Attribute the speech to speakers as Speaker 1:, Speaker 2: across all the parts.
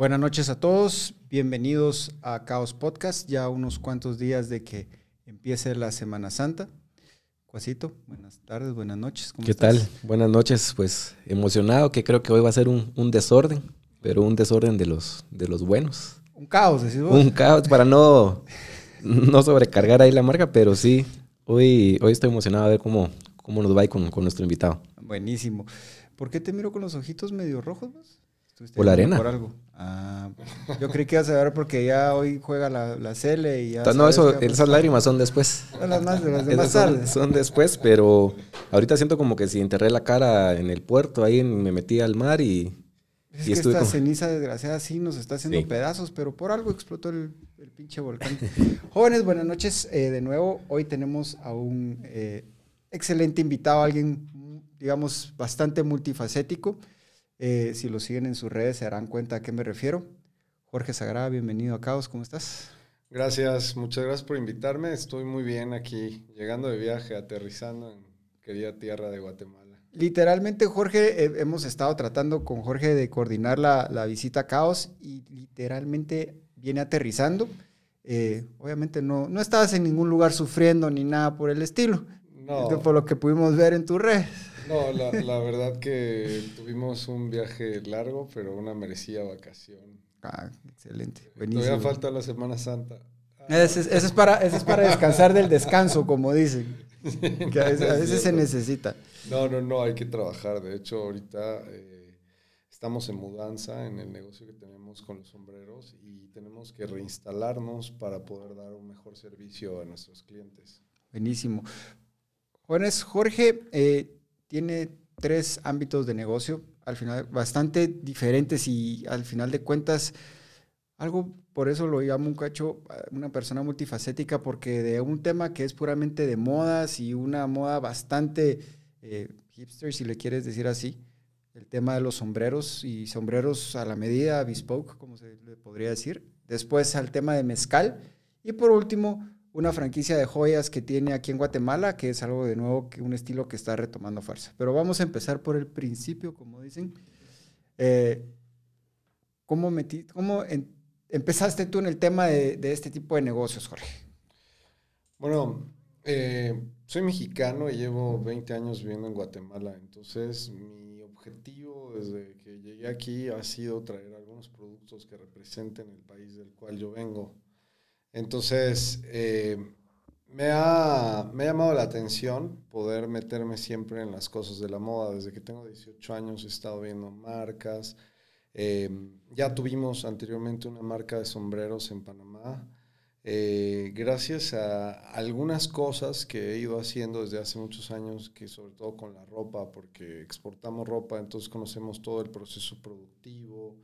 Speaker 1: Buenas noches a todos, bienvenidos a Caos Podcast, ya unos cuantos días de que empiece la Semana Santa. Cuasito, buenas tardes, buenas noches.
Speaker 2: ¿Qué tal? Buenas noches, pues emocionado que creo que hoy va a ser un, desorden, pero un desorden de los, de los buenos.
Speaker 1: Un caos, decís vos.
Speaker 2: Un caos para no, no sobrecargar ahí la marca, pero sí, hoy, hoy estoy emocionado a ver cómo, cómo nos va con, con nuestro invitado.
Speaker 1: Buenísimo. ¿Por qué te miro con los ojitos medio rojos?
Speaker 2: Por la arena.
Speaker 1: Por algo. Ah, yo creí que ibas a ver porque ya hoy juega la, la Cele y ya.
Speaker 2: No, eso, esas lágrimas son después.
Speaker 1: Son las más, las demás son,
Speaker 2: son, después, pero ahorita siento como que si enterré la cara en el puerto, ahí me metí al mar y.
Speaker 1: Es que esta ceniza desgraciada sí nos está haciendo pedazos, pero por algo explotó el, el pinche volcán. Jóvenes, buenas noches. Eh, de nuevo, hoy tenemos a un eh, excelente invitado, alguien, digamos, bastante multifacético. Eh, si lo siguen en sus redes se darán cuenta a qué me refiero. Jorge Sagrada, bienvenido a Caos, ¿cómo estás?
Speaker 3: Gracias, muchas gracias por invitarme. Estoy muy bien aquí, llegando de viaje, aterrizando en querida tierra de Guatemala.
Speaker 1: Literalmente, Jorge, eh, hemos estado tratando con Jorge de coordinar la, la visita a Caos y literalmente viene aterrizando. Eh, obviamente no, no estabas en ningún lugar sufriendo ni nada por el estilo. No. Por lo que pudimos ver en tu red.
Speaker 3: No, la, la, verdad que tuvimos un viaje largo, pero una merecida vacación.
Speaker 1: Ah, excelente. Buenísimo.
Speaker 3: Todavía falta la Semana Santa.
Speaker 1: Eso es, para, es para descansar del descanso, como dicen. Que a veces, se necesita.
Speaker 3: No, no, no, hay que trabajar. De hecho, ahorita eh, estamos en mudanza en el negocio que tenemos con los sombreros y tenemos que reinstalarnos para poder dar un mejor servicio a nuestros clientes.
Speaker 1: Buenísimo. Jóvenes, Jorge, eh, tiene tres ámbitos de negocio, al final bastante diferentes y al final de cuentas, algo por eso lo llamo un cacho, una persona multifacética, porque de un tema que es puramente de modas y una moda bastante eh, hipster, si le quieres decir así, el tema de los sombreros y sombreros a la medida, bespoke, como se le podría decir. Después al tema de mezcal. Y por último, una franquicia de joyas que tiene aquí en Guatemala, que es algo de nuevo, que un estilo que está retomando fuerza. Pero vamos a empezar por el principio, como dicen. Eh, ¿Cómo, empezaste tú en el tema de, este tipo de negocios, Jorge?
Speaker 3: Bueno, eh, soy mexicano y llevo 20 años viviendo en Guatemala. Entonces, mi objetivo desde que llegué aquí ha sido traer algunos productos que representen el país del cual yo vengo. Entonces, eh, me, ha, me, ha, llamado la atención poder meterme siempre en las cosas de la moda. Desde que tengo 18 años he estado viendo marcas. Eh, ya tuvimos anteriormente una marca de sombreros en Panamá. Eh, gracias a algunas cosas que he ido haciendo desde hace muchos años, que sobre todo con la ropa, porque exportamos ropa, entonces conocemos todo el proceso productivo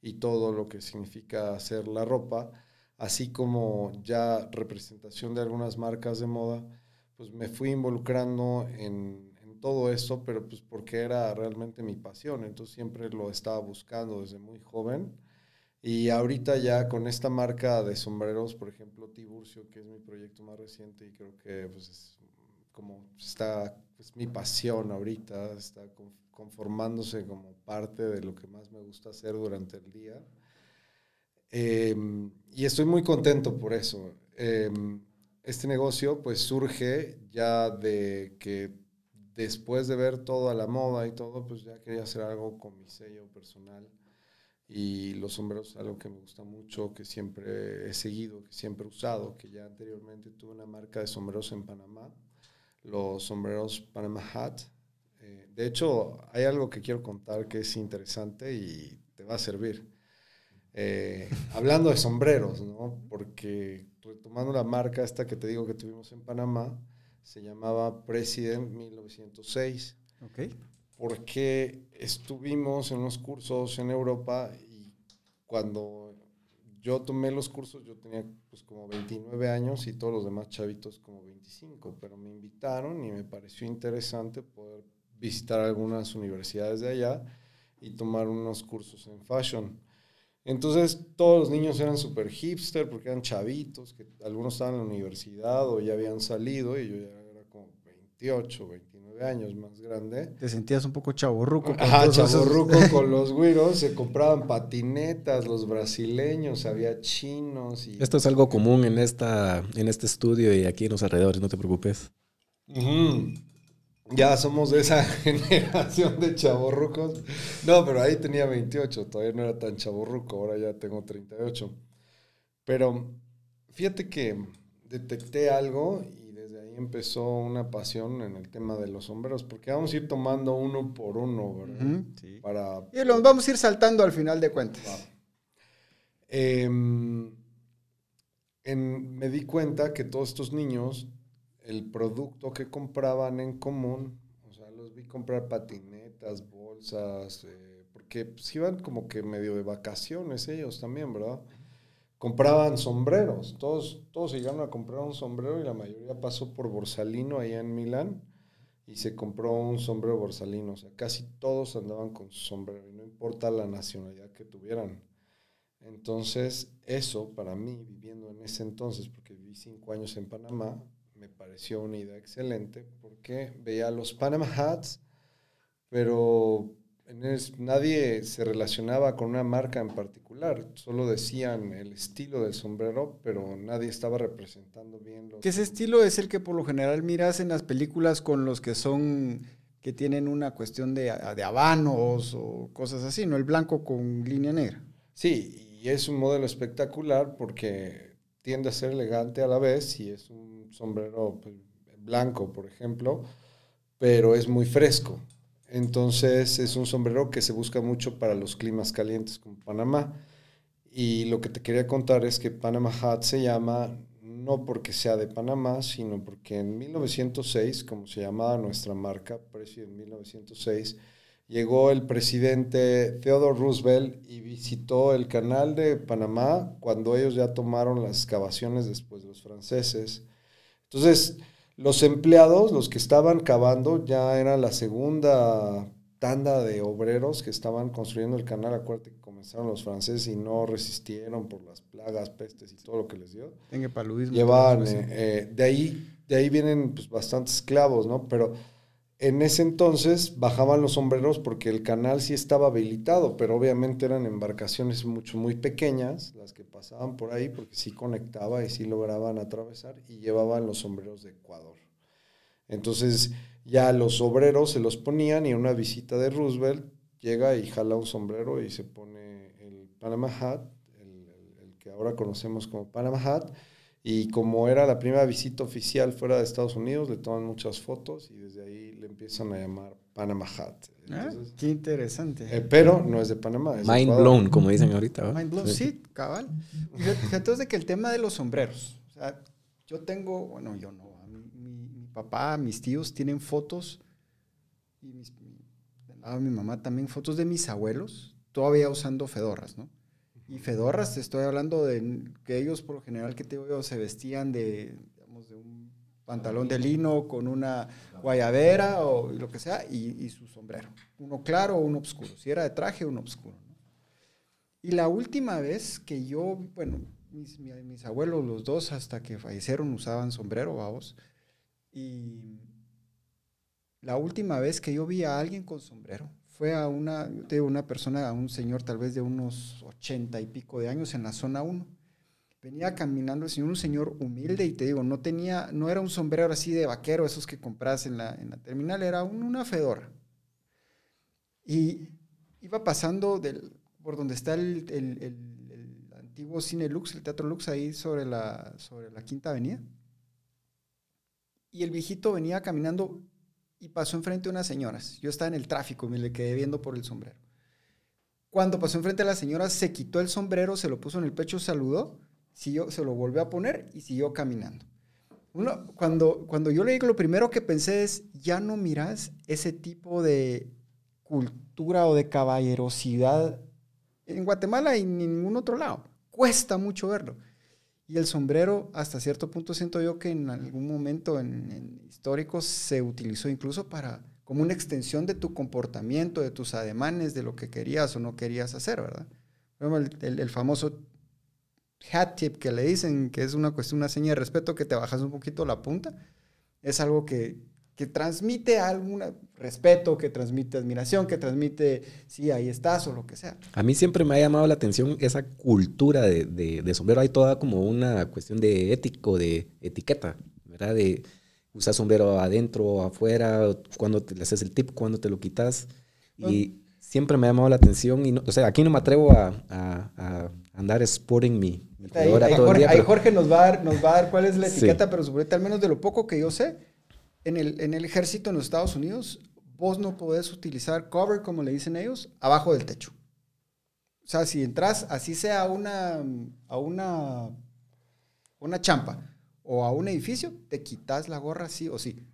Speaker 3: y todo lo que significa hacer la ropa así como ya representación de algunas marcas de moda, pues me fui involucrando en, todo esto, pero pues porque era realmente mi pasión, entonces siempre lo estaba buscando desde muy joven. Y ahorita ya con esta marca de sombreros, por ejemplo, Tiburcio, que es mi proyecto más reciente y creo que pues es como está, es mi pasión ahorita, está conformándose como parte de lo que más me gusta hacer durante el día. Em, y estoy muy contento por eso. Em, este negocio pues surge ya de que después de ver todo a la moda y todo, pues ya quería hacer algo con mi sello personal. Y los sombreros algo que me gusta mucho, que siempre he seguido, que siempre he usado, que ya anteriormente tuve una marca de sombreros en Panamá, los sombreros Panama Hat. Eh, de hecho, hay algo que quiero contar que es interesante y te va a servir. Eh, hablando de sombreros, ¿no? Porque retomando la marca esta que te digo que tuvimos en Panamá, se llamaba President 1906.
Speaker 1: Okay.
Speaker 3: Porque estuvimos en unos cursos en Europa y cuando yo tomé los cursos yo tenía pues como 29 años y todos los demás chavitos como 25, pero me invitaron y me pareció interesante poder visitar algunas universidades de allá y tomar unos cursos en fashion. Entonces todos los niños eran súper hipster porque eran chavitos, que algunos estaban en la universidad o ya habían salido y yo ya era como 28, 29 años más grande.
Speaker 1: Te sentías un poco chaborruco.
Speaker 3: Ajá, chaborruco con los güiros. Se compraban patinetas, los brasileños, había chinos. Y...
Speaker 2: Esto es algo común en, esta, en este estudio y aquí en los alrededores, no te preocupes.
Speaker 3: Ya somos de esa generación de chaborrucos. No, pero ahí tenía 28, todavía no era tan chaborruco, ahora ya tengo 38. Pero fíjate que detecté algo y desde ahí empezó una pasión en el tema de los sombreros, porque vamos a ir tomando uno por uno, ¿verdad?
Speaker 1: sí.
Speaker 3: Para...
Speaker 1: Y los vamos a ir saltando al final de cuentas.
Speaker 3: Em, me di cuenta que todos estos niños, el producto que compraban en común, o sea, los vi comprar patinetas, bolsas, eh, porque pues, iban como que medio de vacaciones ellos también, ¿verdad? compraban sombreros. Todos, todos llegaron a comprar un sombrero y la mayoría pasó por Borsalino allá en Milán y se compró un sombrero Borsalino. O sea, casi todos andaban con su sombrero y no importa la nacionalidad que tuvieran. Entonces, eso para mí, viviendo en ese entonces, porque viví cinco años en Panamá, me pareció una idea excelente porque veía los Panama Hats, pero nadie se relacionaba con una marca en particular, solo decían el estilo del sombrero, pero nadie estaba representando bien los...
Speaker 1: Que ese estilo es el que por lo general miras en las películas con los que son, que tienen una cuestión de, de habanos o cosas así, ¿no? El blanco con línea negra.
Speaker 3: Sí, y es un modelo espectacular porque tiende a ser elegante a la vez y es un sombrero pues, blanco, por ejemplo, pero es muy fresco. Entonces es un sombrero que se busca mucho para los climas calientes como Panamá. Y lo que te quería contar es que Panama Hat se llama no porque sea de Panamá, sino porque en 1906, como se llamaba nuestra marca, precio en 1906, llegó el presidente Theodore Roosevelt y visitó el canal de Panamá cuando ellos ya tomaron las excavaciones después de los franceses. Entonces, los empleados, los que estaban cavando, ya era la segunda tanda de obreros que estaban construyendo el canal. Acuérdate que comenzaron los franceses y no resistieron por las plagas, pestes y todo lo que les dio.
Speaker 1: En paludismo.
Speaker 3: Llevaban, eh, eh, de, ahí, de ahí vienen pues, bastantes esclavos, ¿no? Pero en ese entonces bajaban los sombreros porque el canal sí estaba habilitado, pero obviamente eran embarcaciones mucho, muy pequeñas las que pasaban por ahí porque sí conectaba y sí lograban atravesar y llevaban los sombreros de Ecuador. Entonces ya los obreros se los ponían y una visita de Roosevelt llega y jala un sombrero y se pone el Panama Hat, el, el que ahora conocemos como Panama Hat, y como era la primera visita oficial fuera de Estados Unidos, le toman muchas fotos y desde ahí le empiezan a llamar Panama Hat.
Speaker 1: Ah, qué interesante.
Speaker 3: Eh, pero no es de Panamá.
Speaker 2: Mind blown, como dicen ahorita.
Speaker 1: Mind blown, sí, cabal. Fíjate de que el tema de los sombreros. O sea, yo tengo, bueno, yo no. Mi, papá, mis tíos tienen fotos y mis, mi mamá también fotos de mis abuelos todavía usando fedorras, ¿no? Y fedorras, estoy hablando de que ellos por lo general que te digo se vestían de, digamos, de un pantalón de lino con una guayabera o lo que sea y, su sombrero. Uno claro o uno oscuro. Si era de traje, uno oscuro. Y la última vez que yo, bueno, mis, mis, abuelos, los dos, hasta que fallecieron, usaban sombrero, vamos. Y la última vez que yo vi a alguien con sombrero fue a una, de una persona, a un señor tal vez de unos ochenta y pico de años en la zona 1. Venía caminando el señor, un señor humilde y te digo, no tenía, no era un sombrero así de vaquero, esos que compras en la, en la terminal, era una fedora. Y iba pasando del, por donde está el, el, el, antiguo Cine Lux, el Teatro Lux, ahí sobre la, sobre la Quinta Avenida. Y el viejito venía caminando y pasó enfrente de unas señoras. Yo estaba en el tráfico me le quedé viendo por el sombrero. Cuando pasó enfrente de las señoras, se quitó el sombrero, se lo puso en el pecho, saludó, siguió, se lo volvió a poner y siguió caminando. Cuando, cuando yo le digo, lo primero que pensé es, ya no miras ese tipo de cultura o de caballerosidad en Guatemala y en ningún otro lado. Cuesta mucho verlo. Y el sombrero, hasta cierto punto, siento yo que en algún momento en, histórico se utilizó incluso para como una extensión de tu comportamiento, de tus ademanes, de lo que querías o no querías hacer, ¿verdad? El, el, famoso hat tip que le dicen, que es una cuestión, una seña de respeto, que te bajas un poquito la punta, es algo que que transmite algún respeto, que transmite admiración, que transmite, sí, ahí estás o lo que sea.
Speaker 2: A mí siempre me ha llamado la atención esa cultura de, de, sombrero. Hay toda como una cuestión de ético, de etiqueta, ¿verdad? De usar sombrero adentro o afuera, cuando te le haces el tip, cuando te lo quitas. Y siempre me ha llamado la atención. Y o sea, aquí no me atrevo a, a, andar sporting mi, mi
Speaker 1: ahí, ahí, Jorge, nos, va a dar, nos va a dar cuál es la etiqueta, pero sobre al menos de lo poco que yo sé en el, en el ejército en los Estados Unidos, vos no podés utilizar cover, como le dicen ellos, abajo del techo. O sea, si entras, así sea a una, a una, una champa o a un edificio, te quitas la gorra sí o sí.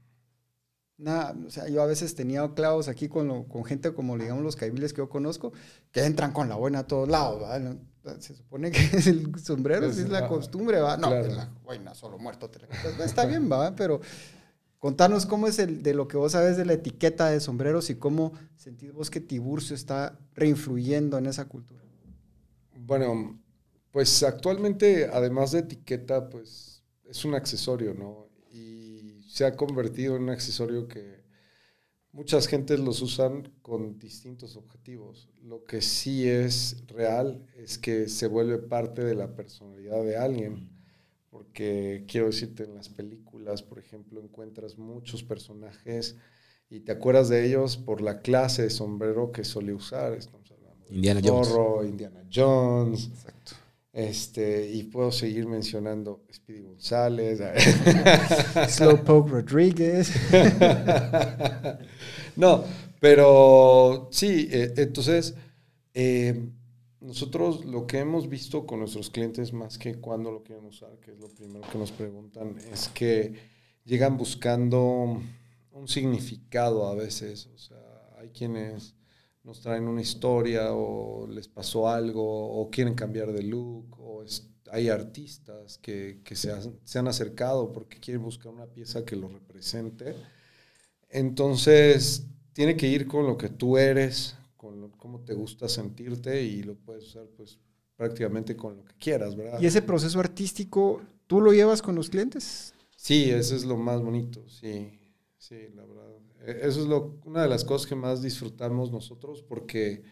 Speaker 1: Nada, o sea, yo a veces tenía clavos aquí con, con gente como digamos los caibiles que yo conozco, que entran con la buena a todos lados. Se supone que es el sombrero, si es la costumbre, ¿va? No, la buena, solo muerto te la Está bien, va, pero Contanos cómo es el, de lo que vos sabes de la etiqueta de sombreros y cómo sentís vos que Tiburcio está reinfluyendo en esa cultura.
Speaker 3: Bueno, pues actualmente, además de etiqueta, pues es un accesorio, ¿no? Y se ha convertido en un accesorio que muchas gentes los usan con distintos objetivos. Lo que sí es real es que se vuelve parte de la personalidad de alguien porque quiero decirte, en las películas, por ejemplo, encuentras muchos personajes y te acuerdas de ellos por la clase de sombrero que solía usar. Estamos hablando
Speaker 2: Indiana
Speaker 3: Jones. Indiana Jones. Exacto. Este, y puedo seguir mencionando Speedy González,
Speaker 1: Slowpoke Rodríguez.
Speaker 3: no, pero sí, eh, entonces, eh, nosotros lo que hemos visto con nuestros clientes, más que cuando lo quieren usar, que es lo primero que nos preguntan, es que llegan buscando un significado a veces. O sea, hay quienes nos traen una historia o les pasó algo o quieren cambiar de look o hay artistas que, se, se, han acercado porque quieren buscar una pieza que lo represente. Entonces, tiene que ir con lo que tú eres, con cómo te gusta sentirte y lo puedes usar pues prácticamente con lo que quieras, ¿verdad?
Speaker 1: ¿Y ese proceso artístico tú lo llevas con los clientes?
Speaker 3: Sí, eso es lo más bonito, sí, sí, la verdad. E, eso es lo, una de las cosas que más disfrutamos nosotros porque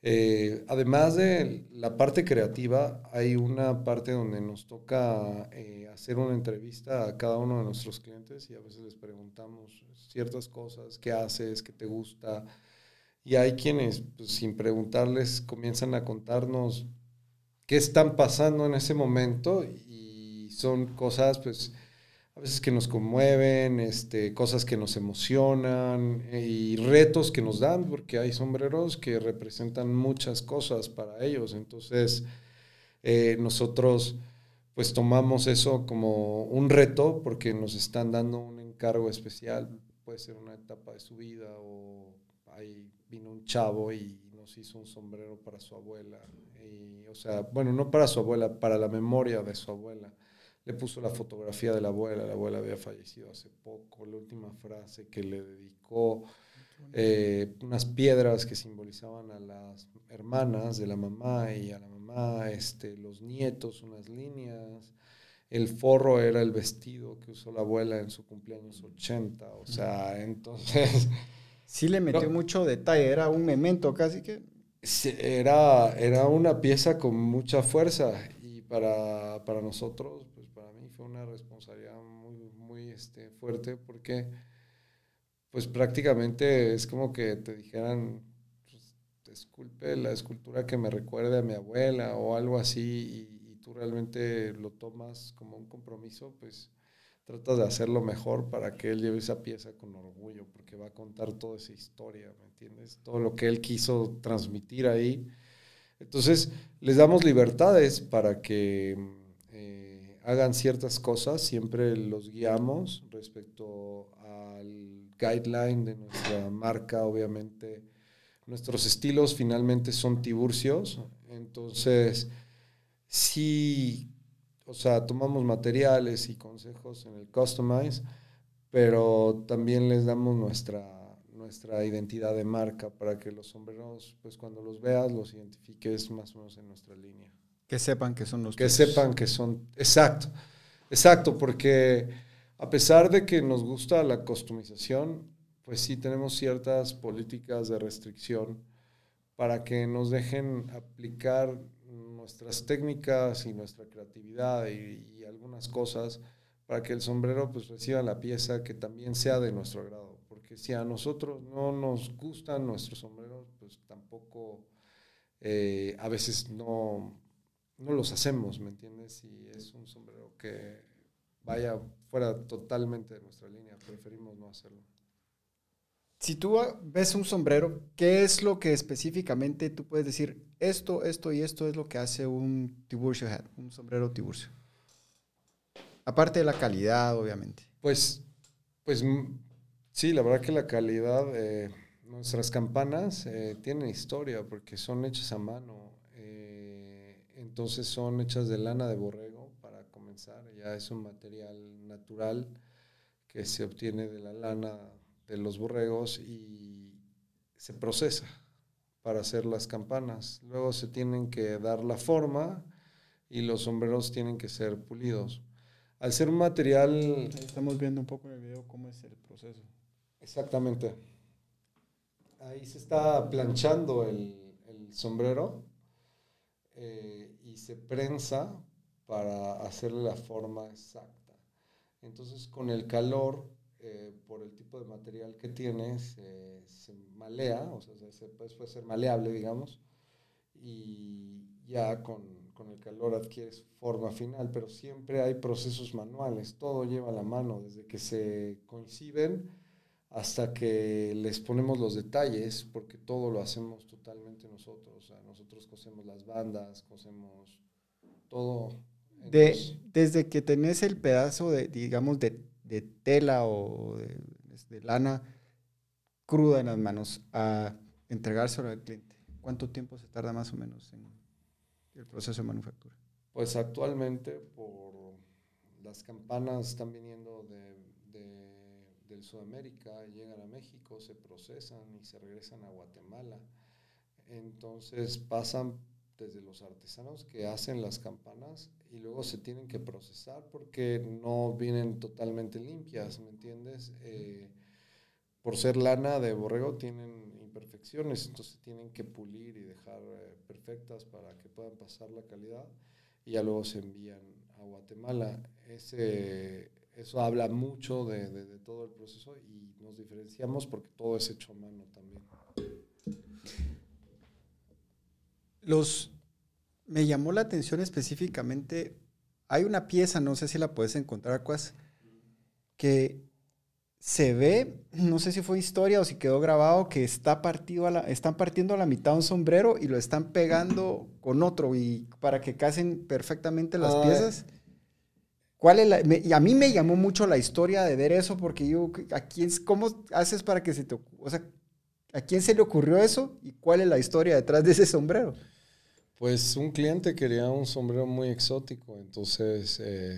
Speaker 3: eh, además de la parte creativa, hay una parte donde nos toca eh, hacer una entrevista a cada uno de nuestros clientes y a veces les preguntamos ciertas cosas, qué haces, qué te gusta, y hay quienes, pues, sin preguntarles, comienzan a contarnos qué están pasando en ese momento y son cosas, pues, a veces que nos conmueven, este, cosas que nos emocionan eh, y retos que nos dan, porque hay sombreros que representan muchas cosas para ellos. Entonces, eh, nosotros pues tomamos eso como un reto porque nos están dando un encargo especial, puede ser una etapa de su vida o hay vino un chavo y nos hizo un sombrero para su abuela. Y, o sea, bueno, no para su abuela, para la memoria de su abuela. Le puso la fotografía de la abuela, la abuela había fallecido hace poco, la última frase que le dedicó, eh, unas piedras que simbolizaban a las hermanas de la mamá y a la mamá, este, los nietos, unas líneas. El forro era el vestido que usó la abuela en su cumpleaños 80, o sea, entonces
Speaker 1: Sí le metió mucho detalle, era un memento casi que.
Speaker 3: Era, era una pieza con mucha fuerza y para, para nosotros, pues para mí fue una responsabilidad muy, muy este, fuerte porque pues prácticamente es como que te dijeran, pues, esculpe la escultura que me recuerde a mi abuela o algo así y, y tú realmente lo tomas como un compromiso, pues tratas de hacerlo mejor para que él lleve esa pieza con orgullo, porque va a contar toda esa historia, ¿me entiendes? Todo lo que él quiso transmitir ahí. Entonces, les damos libertades para que eh, hagan ciertas cosas, siempre los guiamos respecto al guideline de nuestra marca, obviamente. Nuestros estilos finalmente son tiburcios, entonces sí o sea, tomamos materiales y consejos en el Customize, pero también les damos nuestra, nuestra identidad de marca para que los sombreros, pues cuando los veas, los identifiques más o menos en nuestra línea.
Speaker 1: Que sepan que son los
Speaker 3: Que sepan que son, exacto, exacto, porque a pesar de que nos gusta la customización, pues sí tenemos ciertas políticas de restricción para que nos dejen aplicar nuestras técnicas y nuestra creatividad y, y algunas cosas para que el sombrero pues reciba la pieza que también sea de nuestro agrado. Porque si a nosotros no nos gustan nuestros sombreros, pues tampoco eh, a veces no, no los hacemos, ¿me entiendes? Si es un sombrero que vaya fuera totalmente de nuestra línea, preferimos no hacerlo.
Speaker 1: Si tú ves un sombrero, ¿qué es lo que específicamente tú puedes decir, esto, esto y esto es lo que hace un Tiburcio Hat, un sombrero Tiburcio? Aparte de la calidad, obviamente.
Speaker 3: Pues, pues mm, sí, la verdad que la calidad, eh, nuestras campanas eh, tienen historia porque son hechas a mano. eh, entonces son hechas de lana de borrego para comenzar. Ya es un material natural que se obtiene de la lana de los borregos y se procesa para hacer las campanas. Luego se tienen que dar la forma y los sombreros tienen que ser pulidos. Al ser un material
Speaker 1: Ahí estamos viendo un poco en el video cómo es el proceso.
Speaker 3: Exactamente. Ahí se está planchando el, el sombrero eh, y se prensa para hacerle la forma exacta. Entonces, con el calor, eh, por el tipo de material que tiene, se, se malea, o sea, se, puede, ser maleable, digamos, y ya con, con el calor adquieres forma final, pero siempre hay procesos manuales, todo lleva la mano, desde que se coinciden hasta que les ponemos los detalles, porque todo lo hacemos totalmente nosotros. O sea, nosotros cosemos las bandas, cosemos todo.
Speaker 1: De, desde que tenés el pedazo de, digamos, de, de tela o de, de lana cruda en las manos a entregárselo al cliente, ¿cuánto tiempo se tarda más o menos en el proceso de manufactura?
Speaker 3: pues actualmente por las campanas están viniendo de, del Sudamérica, llegan a México, se procesan y se regresan a Guatemala. Entonces pasan desde los artesanos que hacen las campanas y luego se tienen que procesar porque no vienen totalmente limpias, ¿me entiendes? Eh, por ser lana de borrego tienen imperfecciones, entonces tienen que pulir y dejar eh, perfectas para que puedan pasar la calidad y ya luego se envían a Guatemala. Ese, eso habla mucho de, todo el proceso y nos diferenciamos porque todo es hecho a mano también.
Speaker 1: Los, me llamó la atención específicamente, hay una pieza, no sé si la puedes encontrar, Cuas, que se ve, no sé si fue historia o si quedó grabado, que está partido a la, están partiendo a la mitad un sombrero y lo están pegando con otro y para que casen perfectamente las
Speaker 3: Ah,
Speaker 1: piezas. ¿Cuál es la, me- y a mí me llamó mucho la historia de ver eso porque yo, ¿a quién, ¿cómo haces para que se te, o sea, ¿a quién se le ocurrió eso y cuál es la historia detrás de ese sombrero?
Speaker 3: Pues un cliente quería un sombrero muy exótico, entonces eh,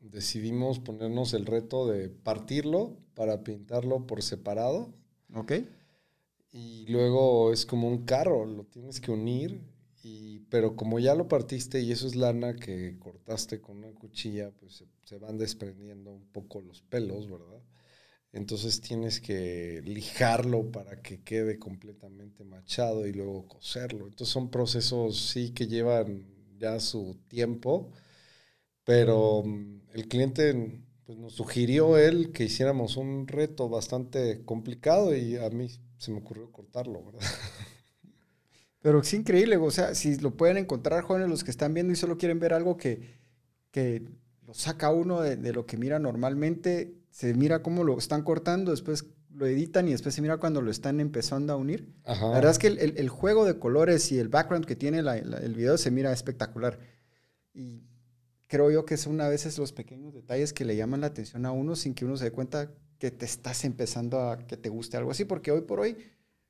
Speaker 3: decidimos ponernos el reto de partirlo para pintarlo por separado
Speaker 1: ¿Ok?
Speaker 3: y luego es como un carro, lo tienes que unir, y, pero como ya lo partiste y eso es lana que cortaste con una cuchilla, pues se, se van desprendiendo un poco los pelos, ¿verdad? Entonces tienes que lijarlo para que quede completamente machado y luego coserlo. Entonces son procesos sí que llevan ya su tiempo, pero mm, el cliente pues, nos sugirió él que hiciéramos un reto bastante complicado y a mí se me ocurrió cortarlo, ¿verdad?
Speaker 1: Pero es increíble, o sea, si lo pueden encontrar jóvenes los que están viendo y solo quieren ver algo que, que lo saca uno de, de lo que mira normalmente, se mira cómo lo están cortando, después lo editan y después se mira cuando lo están empezando a unir.
Speaker 3: Ajá.
Speaker 1: La verdad es que el, el- el juego de colores y el background que tiene la- la- el video se mira espectacular. Y creo yo que son a veces los pequeños detalles que le llaman la atención a uno sin que uno se dé cuenta que te estás empezando a que te guste algo así, porque hoy por hoy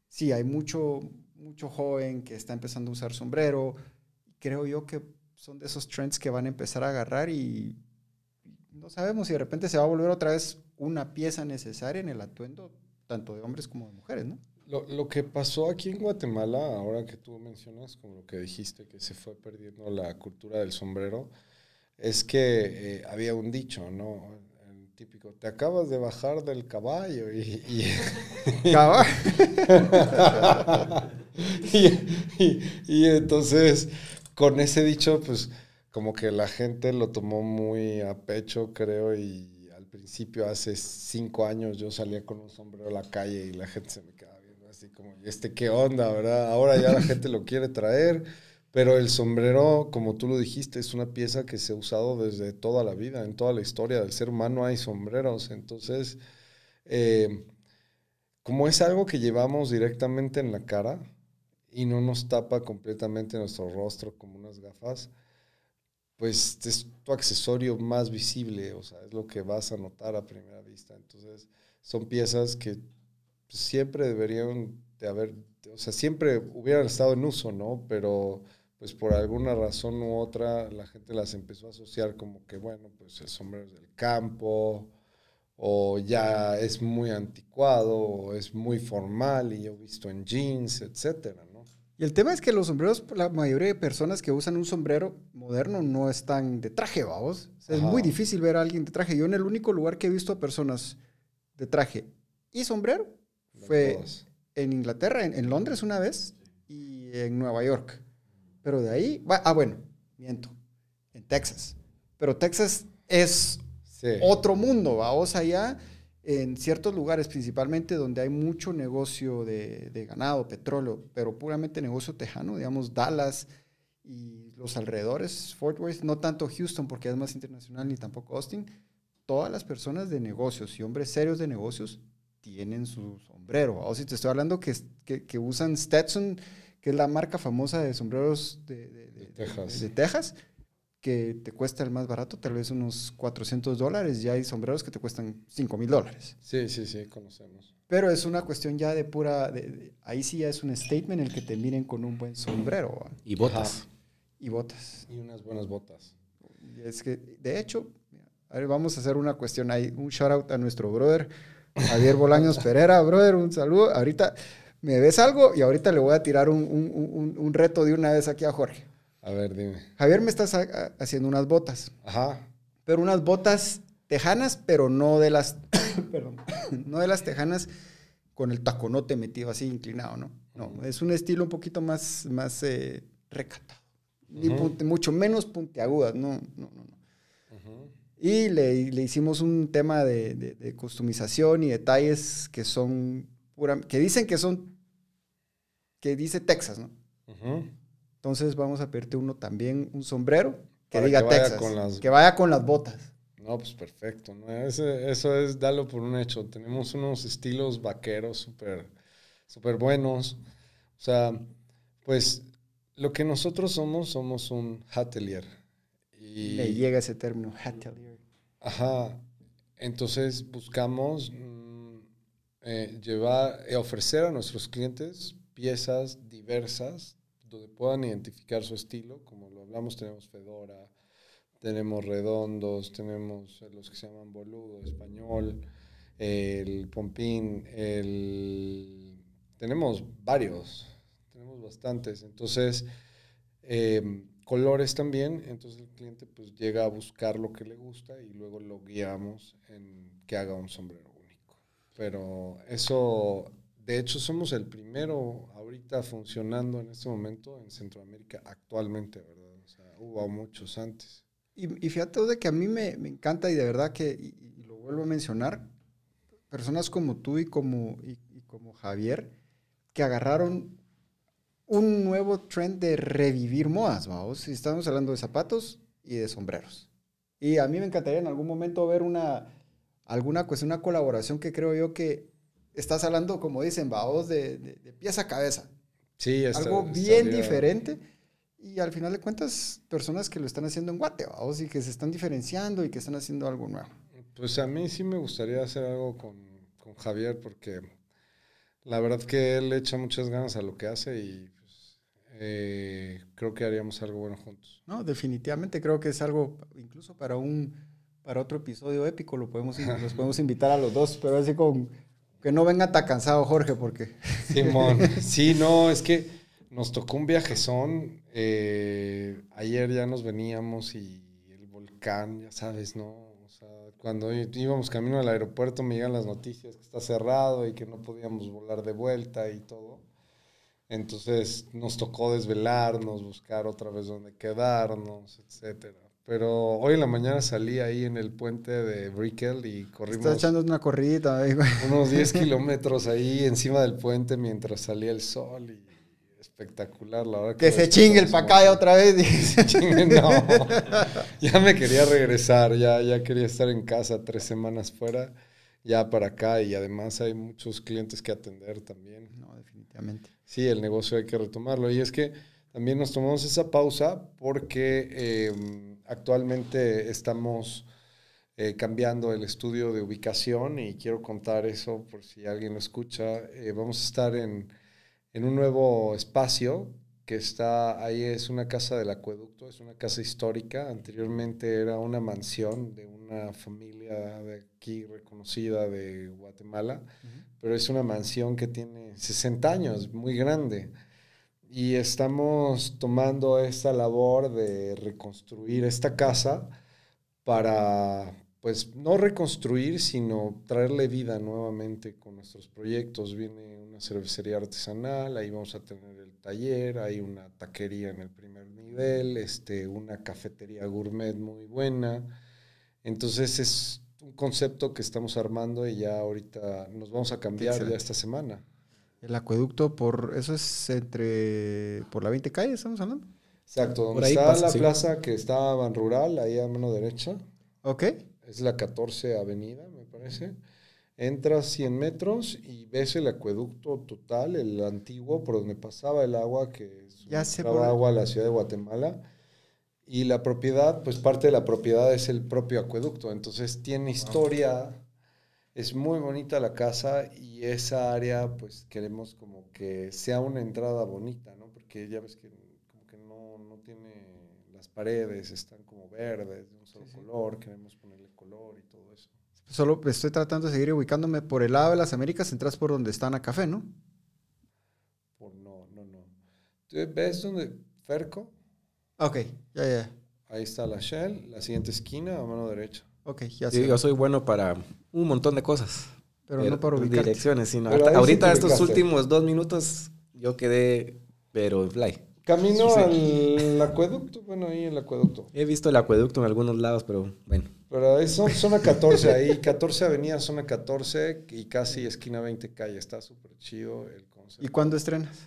Speaker 1: sí hay mucho, mucho joven que está empezando a usar sombrero. Creo yo que son de esos trends que van a empezar a agarrar y no sabemos si de repente se va a volver otra vez una pieza necesaria en el atuendo, tanto de hombres como de mujeres, ¿no?
Speaker 3: Lo, lo que pasó aquí en Guatemala, ahora que tú mencionas, como lo que dijiste, que se fue perdiendo la cultura del sombrero, es que eh, había un dicho, ¿no? típico, te acabas de bajar del caballo y... y y, y, y entonces, con ese dicho, pues como que la gente lo tomó muy a pecho, creo, y al principio, hace cinco años, yo salía con un sombrero a la calle y la gente se me quedaba viendo así como, ¿y este qué onda, verdad? Ahora ya la gente lo quiere traer, pero el sombrero, como tú lo dijiste, es una pieza que se ha usado desde toda la vida, en toda la historia del ser humano hay sombreros, entonces, eh, como es algo que llevamos directamente en la cara y no nos tapa completamente nuestro rostro como unas gafas, pues es tu accesorio más visible, o sea, es lo que vas a notar a primera vista. Entonces, son piezas que siempre deberían de haber, o sea, siempre hubieran estado en uso, ¿no? Pero pues por alguna razón u otra la gente las empezó a asociar como que, bueno, pues el sombrero es del campo, o ya es muy anticuado, o es muy formal y yo he visto en jeans, etcétera,
Speaker 1: y el tema es que los sombreros, la mayoría de personas que usan un sombrero moderno no están de traje, vamos. es muy difícil ver a alguien de traje. Yo en el único lugar que he visto a personas de traje y sombrero fue en Inglaterra, en, Londres una vez y en Nueva York. Pero de ahí, ah, bueno, miento, en Texas. Pero Texas es otro mundo, vamos allá en ciertos lugares, principalmente donde hay mucho negocio de, ganado, petróleo, pero puramente negocio tejano, digamos Dallas y los alrededores, Fort Worth, no tanto Houston porque es más internacional ni tampoco Austin, todas las personas de negocios y hombres serios de negocios tienen su sombrero. O si te estoy hablando que, que, usan Stetson, que es la marca famosa de sombreros de, de Texas que te cuesta el más barato, tal vez unos 400 dólares, ya hay sombreros que te cuestan 5 mil dólares.
Speaker 3: Sí, sí, sí, conocemos.
Speaker 1: Pero es una cuestión ya de pura, ahí sí ya es un statement el que te miren con un buen sombrero.
Speaker 2: Y botas.
Speaker 1: Y botas.
Speaker 3: Y unas buenas botas.
Speaker 1: Es que, de hecho, a ver, vamos a hacer una cuestión ahí, un shout out a nuestro brother, Javier Bolaños Pereira, brother, un saludo. Ahorita me ves algo y ahorita le voy a tirar un, un, un reto de una vez aquí a Jorge.
Speaker 3: A ver, dime.
Speaker 1: Javier me estás haciendo unas botas. Ajá. Pero unas botas tejanas, pero no de las, perdón, no de las tejanas con el taconote metido así inclinado, ¿no? No, es un estilo un poquito más, más eh, recatado. mucho menos puntiagudas, no, no, no. no. Y le, le, hicimos un tema de, de, de, customización y detalles que son pura, que dicen que son, que dice Texas, ¿no? Ajá. Entonces vamos a pedirte uno también, un sombrero que diga Texas, que vaya con las botas.
Speaker 3: No, pues perfecto. eso es darlo por un hecho. Tenemos unos estilos vaqueros súper super buenos. O sea, pues lo que nosotros somos, somos un hatelier.
Speaker 1: Y, Le llega ese término, hatelier.
Speaker 3: Ajá. Entonces buscamos mm, eh, llevar, eh, ofrecer a nuestros clientes piezas diversas donde puedan identificar su estilo, como lo hablamos, tenemos Fedora, tenemos redondos, tenemos los que se llaman boludo, español, el pompín, el... tenemos varios, tenemos bastantes. Entonces, em, colores también, entonces el cliente pues llega a buscar lo que le gusta y luego lo guiamos en que haga un sombrero único. Pero eso de hecho, somos el primero ahorita funcionando en este momento en Centroamérica actualmente, ¿verdad? O sea, hubo muchos antes.
Speaker 1: Y, fíjate de que a mí me, encanta y de verdad que, y, lo vuelvo a mencionar, personas como tú y como, y, como Javier, que agarraron un nuevo trend de revivir modas, vamos. Y estamos hablando de zapatos y de sombreros. Y a mí me encantaría en algún momento ver una, alguna cuestión, una colaboración que creo yo que estás hablando, como dicen, vaos de, de, pieza a cabeza.
Speaker 3: Sí,
Speaker 1: Algo bien diferente. Y al final de cuentas, personas que lo están haciendo en Guate, vaos, y que se están diferenciando y que están haciendo algo nuevo.
Speaker 3: Pues a mí sí me gustaría hacer algo con, con Javier, porque la verdad que él echa muchas ganas a lo que hace y pues, eh, creo que haríamos algo bueno juntos.
Speaker 1: No, definitivamente creo que es algo, incluso para un para otro episodio épico, lo podemos, los podemos invitar a los dos, pero así con que no venga tan cansado Jorge, porque...
Speaker 3: Simón, sí, no, es que nos tocó un viajezón. Eh, ayer ya nos veníamos y el volcán, ya sabes, ¿no? sea, cuando íbamos camino al aeropuerto me llegan las noticias que está cerrado y que no podíamos volar de vuelta y todo. Entonces nos tocó desvelarnos, buscar otra vez dónde quedarnos, etcétera. Pero hoy en la mañana salí ahí en el puente de Brickell y
Speaker 1: Estás
Speaker 3: corrimos
Speaker 1: echando una corridita ahí, güey.
Speaker 3: unos 10 kilómetros ahí encima del puente mientras salía el sol y espectacular, la verdad.
Speaker 1: Que
Speaker 3: lo
Speaker 1: se chingue el
Speaker 3: mucho.
Speaker 1: otra vez. dice.
Speaker 3: Chingue, no. Ya me quería regresar, ya, ya quería estar en casa tres semanas fuera, ya para acá y además hay muchos clientes que atender también.
Speaker 1: No, definitivamente.
Speaker 3: Sí, el negocio hay que retomarlo. Y es que también nos tomamos esa pausa porque eh, actualmente estamos eh, cambiando el estudio de ubicación y quiero contar eso por si alguien lo escucha. Eh, vamos a estar en, en un nuevo espacio que está ahí, es una casa del acueducto, es una casa histórica. Anteriormente era una mansión de una familia de aquí reconocida de Guatemala pero es una mansión que tiene 60 años, muy grande. Y estamos tomando esta labor de reconstruir esta casa para, pues, no reconstruir, sino traerle vida nuevamente con nuestros proyectos. Viene una cervecería artesanal, ahí vamos a tener el taller, hay una taquería en el primer nivel, este, una cafetería gourmet muy buena. Entonces es un concepto que estamos armando y ya ahorita nos vamos a cambiar ya esta semana.
Speaker 1: El acueducto por eso es entre por la 20 calle, estamos hablando.
Speaker 3: Exacto, donde
Speaker 2: Por ahí
Speaker 3: está
Speaker 2: pasa,
Speaker 3: la
Speaker 2: sí.
Speaker 3: plaza que estaba en rural, ahí a mano derecha,
Speaker 1: Ok.
Speaker 3: es la 14 avenida, me parece. Entras 100 metros y ves el acueducto total, el antiguo, por donde pasaba el agua, que
Speaker 1: Ya por-
Speaker 3: agua a la ciudad de Guatemala. Y la propiedad, pues parte de la propiedad es el propio acueducto. Entonces tiene historia, es muy bonita la casa y esa área, pues queremos como que sea una entrada bonita, ¿no? Porque ya ves que como que no, no tiene las paredes, están como verdes, de un solo color, queremos ponerle color y todo eso.
Speaker 1: Solo estoy tratando de seguir ubicándome por el lado de las Américas, entras por donde está Ana Café, ¿no?
Speaker 3: Por no, no, no. ¿Tú ves dónde? Ferco,
Speaker 1: Ok, ya, ya.
Speaker 3: ahí está la Shell, la siguiente esquina a mano derecha.
Speaker 1: Ok, ya
Speaker 2: Sí,
Speaker 1: sé.
Speaker 2: yo soy bueno para un montón de cosas.
Speaker 1: pero no para ubicar.
Speaker 2: Direcciones, sino
Speaker 3: Pero sí
Speaker 2: ahorita estos últimos dos minutos yo quedé, pero en fly.
Speaker 3: Camino
Speaker 2: Sí,
Speaker 3: al acueducto, bueno, ahí el acueducto.
Speaker 2: He visto el acueducto en algunos lados, pero bueno.
Speaker 3: Pero es zona 14 ahí, 14 avenida, zona 14 y casi esquina 20 calle. Está súper chido el concepto.
Speaker 1: ¿Y cuándo estrenas?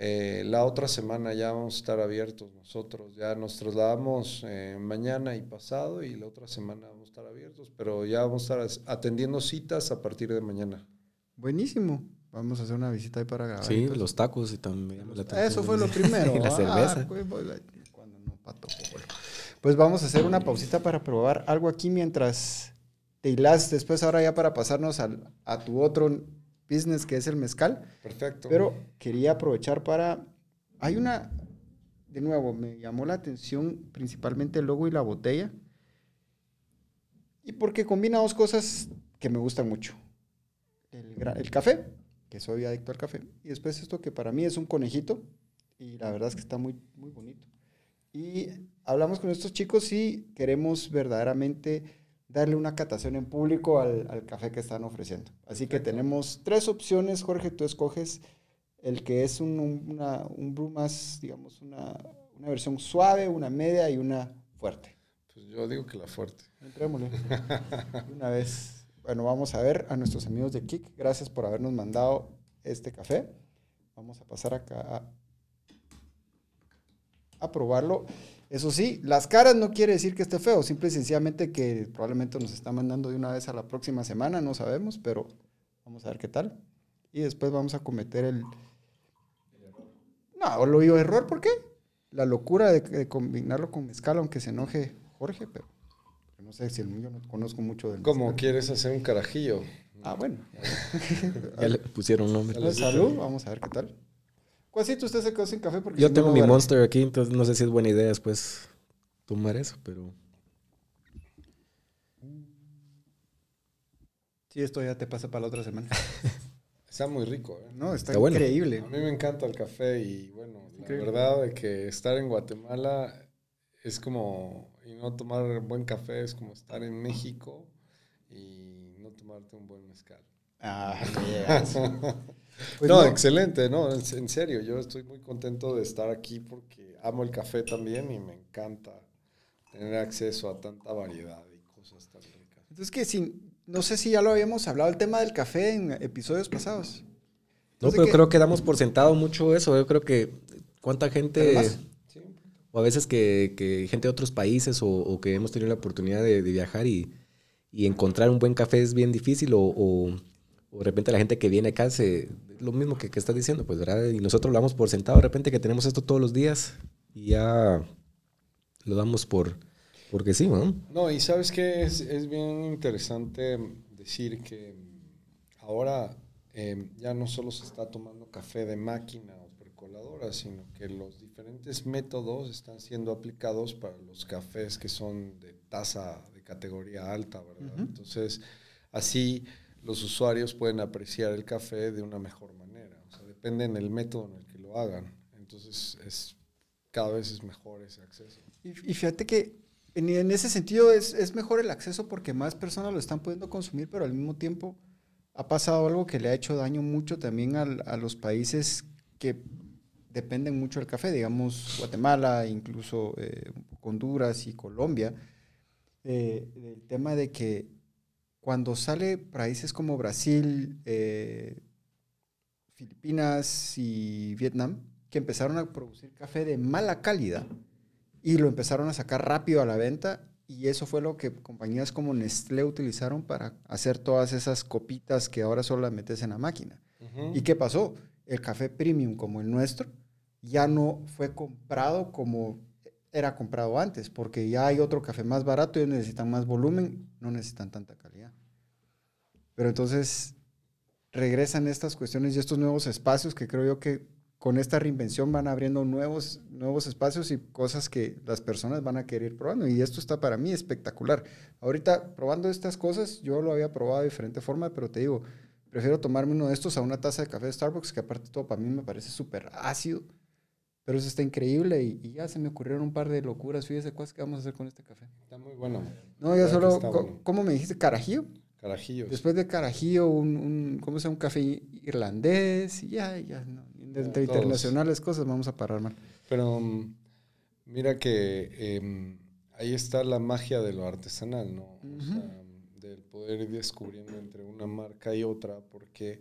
Speaker 3: Eh, la otra semana ya vamos a estar abiertos nosotros. Ya nos trasladamos eh, mañana y pasado y la otra semana vamos a estar abiertos. Pero ya vamos a estar atendiendo citas a partir de mañana.
Speaker 1: Buenísimo. Vamos a hacer una visita ahí para grabar.
Speaker 2: Sí,
Speaker 1: entonces.
Speaker 2: los tacos y también. la.
Speaker 1: Eso fue lo primero.
Speaker 2: Y la
Speaker 1: Ah,
Speaker 2: cerveza.
Speaker 1: pues, pues, cuando no, pato, pues. Pues vamos a hacer una pausita para probar algo aquí mientras te hilas después ahora ya para pasarnos al, a tu otro business que es el mezcal.
Speaker 3: Perfecto.
Speaker 1: Pero quería aprovechar para... Hay una... De nuevo, me llamó la atención principalmente el logo y la botella. Y porque combina dos cosas que me gustan mucho. El, el café, que soy adicto al café. Y después esto que para mí es un conejito. Y la verdad es que está muy, muy bonito. Y hablamos con estos chicos y queremos verdaderamente darle una catación en público al, al café que están ofreciendo. Así que tenemos tres opciones, Jorge, tú escoges el que es un, un- una, un brew más, digamos, una, una versión suave, una media y una fuerte.
Speaker 3: Pues yo digo que la fuerte.
Speaker 1: Entrémosle. Una vez. Bueno, vamos a ver a nuestros amigos de Kik. Gracias por habernos mandado este café. Vamos a pasar acá a, a probarlo. Eso sí, las caras no quiere decir que esté feo, simple y sencillamente que probablemente nos está mandando de una vez a la próxima semana, no sabemos, pero vamos a ver qué tal. Y después vamos a cometer el... No, lo digo error, ¿por qué? La locura de, de combinarlo con mezcal, aunque se enoje Jorge, pero no sé si el mío no conozco mucho del
Speaker 3: ¿Cómo
Speaker 1: mezcal.
Speaker 3: quieres hacer un carajillo?
Speaker 1: Ah, bueno.
Speaker 2: Ya le pusieron nombre.
Speaker 3: Salud.
Speaker 1: Salud, vamos a ver qué tal. Cuasito, usted se quedó sin café porque
Speaker 2: Yo tengo
Speaker 1: no
Speaker 2: mi. Monster aquí, entonces no sé si es buena idea después tomar eso, pero
Speaker 1: Sí, esto ya te pasa para la otra semana.
Speaker 3: Está muy rico, ¿eh?
Speaker 1: No, está,
Speaker 2: Está bueno.
Speaker 1: increíble.
Speaker 3: A mí me encanta el café y bueno, la
Speaker 1: Increíble.
Speaker 3: verdad de que estar en Guatemala es como y no tomar buen café es como estar en México y no tomarte un buen mezcal.
Speaker 1: Ah,
Speaker 3: Pues no, excelente, no, en, serio, yo estoy muy contento de estar aquí porque amo el café también y me encanta tener acceso a tanta variedad y cosas tan ricas.
Speaker 1: Entonces que sin, no sé si ya lo habíamos hablado el tema del café en episodios pasados.
Speaker 2: no, pero creo que damos por sentado mucho eso. Yo creo que cuánta gente, o a veces que, gente de otros países o, que hemos tenido la oportunidad de, viajar y, encontrar un buen café es bien difícil o, o, de repente la gente que viene acá se, lo mismo que, que estás diciendo, pues, ¿verdad? Y nosotros lo damos por sentado, de repente que tenemos esto todos los días y ya lo damos por, porque sí, ¿no?
Speaker 3: No, y sabes que es, es, bien interesante decir que ahora em, ya no solo se está tomando café de máquina o percoladora, sino que los diferentes métodos están siendo aplicados para los cafés que son de tasa de categoría alta, ¿verdad? Entonces, así los usuarios pueden apreciar el café de una mejor manera. O sea, depende en el método en el que lo hagan. Entonces, es, cada vez es mejor ese acceso.
Speaker 1: Y, fíjate que en, ese sentido es, es, mejor el acceso porque más personas lo están pudiendo consumir, pero al mismo tiempo ha pasado algo que le ha hecho daño mucho también a los países que dependen mucho del café, digamos Guatemala, incluso eh, Honduras y Colombia, eh, el tema de que cuando sale países como Brasil, eh, Filipinas y Vietnam, que empezaron a producir café de mala calidad y lo empezaron a sacar rápido a la venta y eso fue lo que compañías como Nestlé utilizaron para hacer todas esas copitas que ahora solo las metes en la máquina. ¿Y qué pasó? El café premium como el nuestro ya no fue comprado como era comprado antes, porque ya hay otro café más barato, ellos necesitan más volumen, no necesitan tanta calidad. Pero entonces regresan estas cuestiones y estos nuevos espacios que creo yo que con esta reinvención van abriendo nuevos, nuevos espacios y cosas que las personas van a querer ir probando. Y esto está para mí espectacular. Ahorita, probando estas cosas, yo lo había probado de diferente forma, pero te digo, prefiero tomarme uno de estos a una taza de café de Starbucks, que aparte todo para mí me parece súper ácido. Pero eso está increíble y, ya se me ocurrieron un par de locuras. Fíjese, ¿cuál que vamos a hacer con este café?
Speaker 3: Está muy bueno.
Speaker 1: No, ya solo, ¿cómo me dijiste? ¿Carajillo? Después de carajillo, un, un ¿cómo se llama? Un café irlandés y ya, ya, no. Entre internacionales cosas vamos a parar mal.
Speaker 3: Pero mm, mira que em, ahí está la magia de lo artesanal, ¿no? O sea, del poder ir descubriendo entre una marca y otra, porque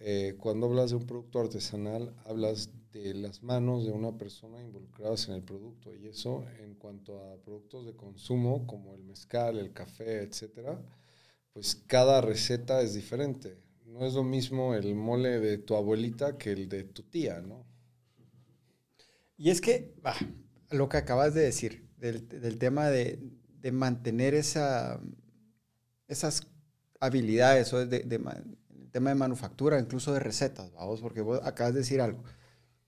Speaker 3: eh, cuando hablas de un producto artesanal, hablas de las manos de una persona involucradas en el producto. Y eso, en cuanto a productos de consumo, como el mezcal, el café, etcétera, pues cada receta es diferente. No es lo mismo el mole de tu abuelita que el de tu tía, ¿no?
Speaker 1: Y es que, lo que acabas de decir, del, tema de, mantener esa, esas habilidades, o de, tema de manufactura, incluso de recetas, vamos, porque vos acabas de decir algo,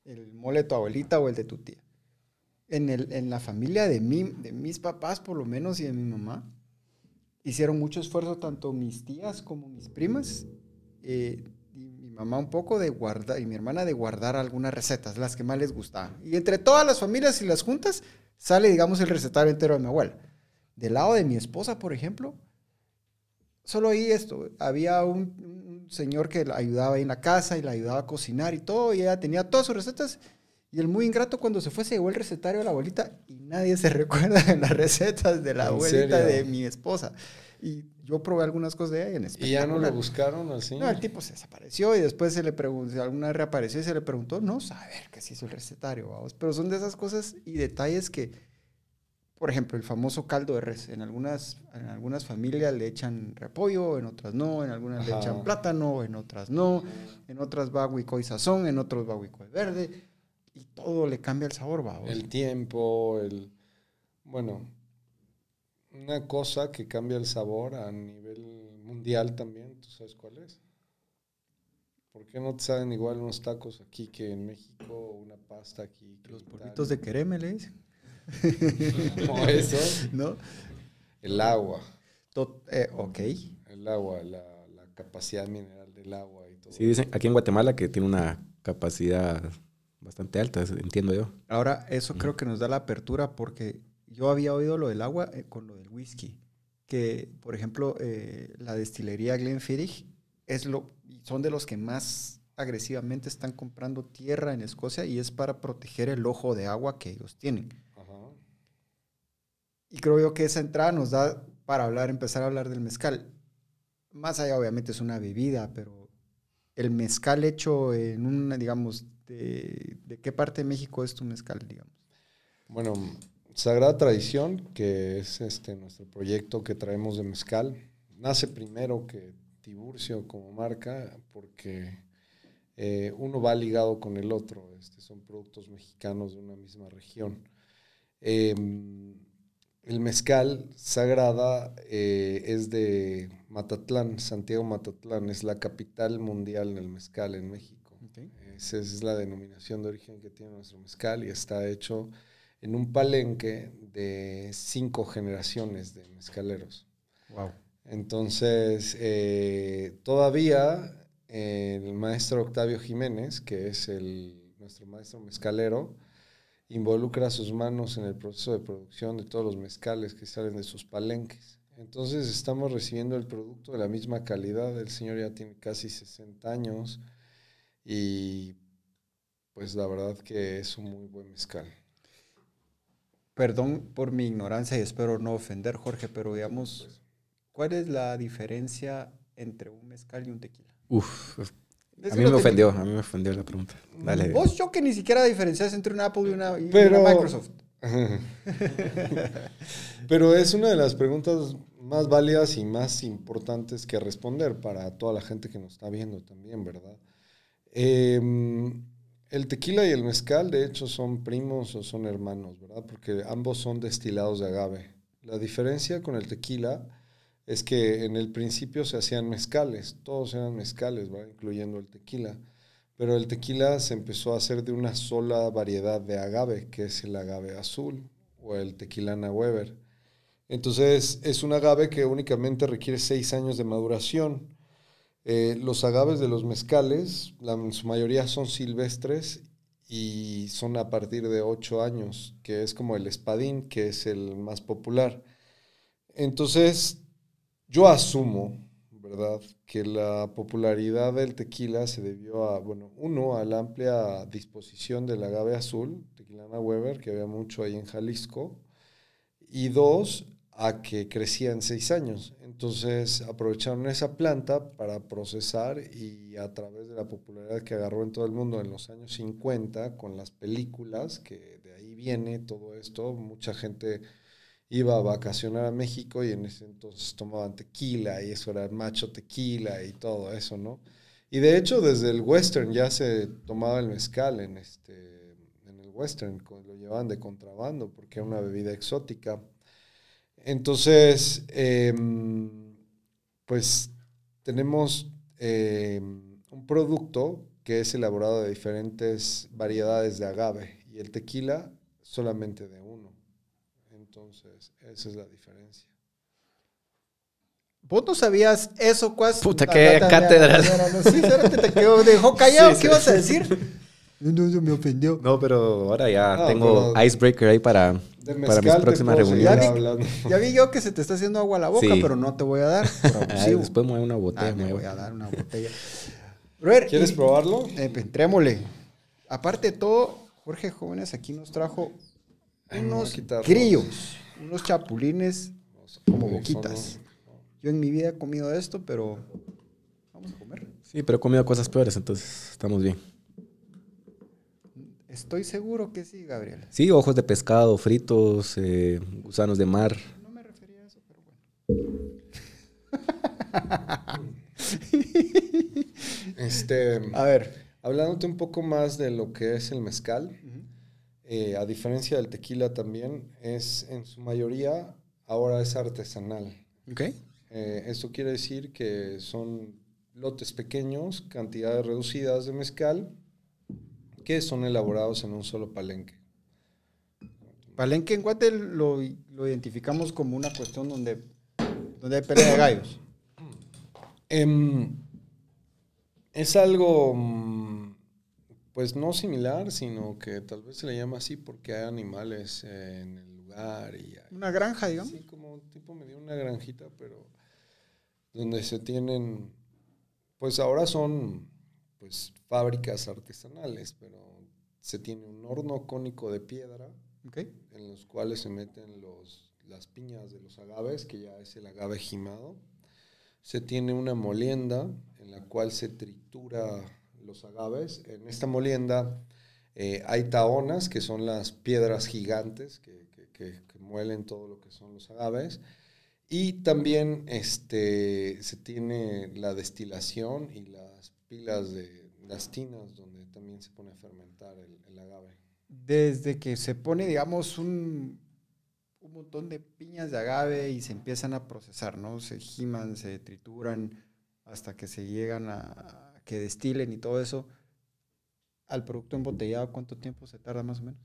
Speaker 1: el mole de tu abuelita o el de tu tía. En, el, en la familia de, mí, de mis papás, por lo menos, y de mi mamá, hicieron mucho esfuerzo, tanto mis tías como mis primas, eh, y mi mamá un poco de guardar, y mi hermana de guardar algunas recetas, las que más les gustaban. Y entre todas las familias y las juntas, sale, digamos, el recetario entero de mi abuela. Del lado de mi esposa, por ejemplo, solo oí esto. Había un, señor que la ayudaba ahí en la casa y la ayudaba a cocinar y todo, y ella tenía todas sus recetas. Y el muy ingrato cuando se fue se llevó el recetario a la abuelita y nadie se recuerda de las recetas de la abuelita de mi esposa. Y yo probé algunas cosas de ella en
Speaker 3: ¿Y ya no lo buscaron así?
Speaker 1: No, el tipo se desapareció y después se le preguntó, alguna vez reapareció y se le preguntó, no saber qué se hizo el recetario, vamos. Pero son de esas cosas y detalles que por ejemplo, el famoso caldo de res. En algunas, en algunas familias le echan repollo, en otras no, en algunas le echan plátano, en otras no, en otras va huicoy sazón, en otros va huicoy verde, y todo le cambia el sabor, va.
Speaker 3: El tiempo, el... Bueno, una cosa que cambia el sabor a nivel mundial también, ¿tú sabes cuál es? ¿Por qué no te saben igual unos tacos aquí que en México, una pasta aquí?
Speaker 1: Los polvitos de quereme le dicen.
Speaker 3: no, eso. ¿No? El agua.
Speaker 1: Eh, ok.
Speaker 3: El agua, la, capacidad mineral del agua y todo.
Speaker 2: Sí, dicen aquí en Guatemala que tiene una capacidad bastante alta, entiendo yo.
Speaker 1: Ahora, eso creo que nos da la apertura porque yo había oído lo del agua eh, con lo del whisky. Que, por ejemplo, eh, la destilería Glenfiddich es lo, son de los que más agresivamente están comprando tierra en Escocia y es para proteger el ojo de agua que ellos tienen.
Speaker 3: Ajá.
Speaker 1: Y creo yo que esa entrada nos da para hablar, empezar a hablar del mezcal. Más allá, obviamente, es una bebida, pero el mezcal hecho en una, digamos, de, ¿de qué parte de México es tu mezcal, digamos?
Speaker 3: Bueno, Sagrada Tradición, que es este nuestro proyecto que traemos de mezcal, nace primero que Tiburcio como marca, porque eh, uno va ligado con el otro. Este, son productos mexicanos de una misma región. Em, el mezcal Sagrada eh, es de Matatlán, Santiago Matatlán, es la capital mundial del mezcal en México. Esa es la denominación de origen que tiene nuestro mezcal y está hecho en un palenque de cinco generaciones de mezcaleros.
Speaker 1: Wow.
Speaker 3: Entonces, eh, todavía eh, el maestro Octavio Jiménez, que es el, nuestro maestro mezcalero, involucra sus manos en el proceso de producción de todos los mezcales que salen de sus palenques. Entonces estamos recibiendo el producto de la misma calidad. El señor ya tiene casi 60 años y pues la verdad que es un muy buen mezcal.
Speaker 1: Perdón por mi ignorancia y espero no ofender, Jorge, pero digamos, ¿cuál es la diferencia entre un mezcal y un tequila?
Speaker 2: Uf, a mí me ofendió, a mí me ofendió la pregunta. Dale.
Speaker 1: Vos, yo que ni siquiera diferencias entre una Apple y una, y
Speaker 3: Pero-
Speaker 1: una Microsoft.
Speaker 3: Pero es una de las preguntas más válidas y más importantes que responder para toda la gente que nos está viendo también, ¿verdad? Em, el tequila y el mezcal, de hecho, son primos o son hermanos, ¿verdad? Porque ambos son destilados de agave. La diferencia con el tequila es que en el principio se hacían mezcales, todos eran mezcales, ¿verdad? Incluyendo el tequila. Pero el tequila se empezó a hacer de una sola variedad de agave, que es el agave azul o el tequilana Weber. Entonces es un agave que únicamente requiere seis años de maduración. Eh, los agaves de los mezcales, en su mayoría son silvestres y son a partir de ocho años, que es como el espadín, que es el más popular. Entonces, yo asumo, ¿verdad?, que la popularidad del tequila se debió a, bueno, uno, a la amplia disposición del agave azul, tequilana Weber, que había mucho ahí en Jalisco, y dos, a que crecía en seis años. Entonces aprovecharon esa planta para procesar y a través de la popularidad que agarró en todo el mundo en los años 50 con las películas, que de ahí viene todo esto, mucha gente iba a vacacionar a México y en ese entonces tomaban tequila y eso era macho tequila y todo eso, ¿no? Y de hecho desde el western ya se tomaba el mezcal en, este, en el western, lo llevaban de contrabando porque era una bebida exótica. Entonces, em, pues tenemos em, un producto que es elaborado de diferentes variedades de agave y el tequila solamente de uno. Entonces, esa es la diferencia.
Speaker 1: ¿Vos no sabías eso, Cuas?
Speaker 2: Puta,
Speaker 1: la-
Speaker 2: cátedra.
Speaker 1: la- Sí, espérate, te quedó, dejó callado.
Speaker 2: Sí,
Speaker 1: ¿Qué
Speaker 2: sí.
Speaker 1: ibas a decir? No, no, me ofendió.
Speaker 2: No, pero ahora ya tengo
Speaker 3: pero-
Speaker 2: icebreaker ahí para, para mis próximas reuniones.
Speaker 3: hablando.
Speaker 1: Ya vi yo que se te está haciendo agua a la boca,
Speaker 2: Sí.
Speaker 1: pero no te voy a dar. por
Speaker 2: Ay, después mueve una botella.
Speaker 1: Ah, me
Speaker 2: mueve.
Speaker 1: voy a dar una botella.
Speaker 3: ¿Quieres
Speaker 1: y-
Speaker 3: probarlo?
Speaker 1: Eh, pues, entrémosle. Aparte de todo, Jorge Jóvenes aquí nos trajo
Speaker 3: me
Speaker 1: unos grillos, unos chapulines como boquitas. Yo en mi vida he comido esto, pero vamos a comer.
Speaker 2: Sí, pero he comido cosas peores, entonces estamos bien.
Speaker 1: Estoy seguro que sí, Gabriel.
Speaker 2: Sí, ojos de pescado fritos, eh, gusanos de mar.
Speaker 1: No me refería a eso, pero bueno.
Speaker 3: Este,
Speaker 1: A ver.
Speaker 3: hablándote un poco más de lo que es el mezcal, eh, a diferencia del tequila también, es en su mayoría ahora es artesanal.
Speaker 1: Ok.
Speaker 3: Eh, esto quiere decir que son lotes pequeños, cantidades reducidas de mezcal, que son elaborados en un solo palenque.
Speaker 1: Palenque en Guate lo, lo identificamos como una cuestión donde, donde hay pelea de gallos.
Speaker 3: Em, es algo mm, pues no similar, sino que tal vez se le llama así porque hay animales en el lugar y hay,
Speaker 1: Una granja, digamos.
Speaker 3: Sí, como tipo medio una granjita, pero donde se tienen, pues ahora son pues fábricas artesanales, pero se tiene un horno cónico de piedra en los cuales se meten los, las piñas de los agaves, que ya es el agave jimado. Se tiene una molienda en la cual se tritura los agaves. En esta molienda eh, hay taonas, que son las piedras gigantes que, que- que- que muelen todo lo que son los agaves. Y también este, se tiene la destilación y las pilas de las tinas, donde también se pone a fermentar el, el agave.
Speaker 1: Desde que se pone, digamos, un, un montón de piñas de agave y se empiezan a procesar, ¿no? Se giman, se trituran hasta que se llegan a, a que destilen y todo eso. Al producto embotellado, ¿cuánto tiempo se tarda más o menos?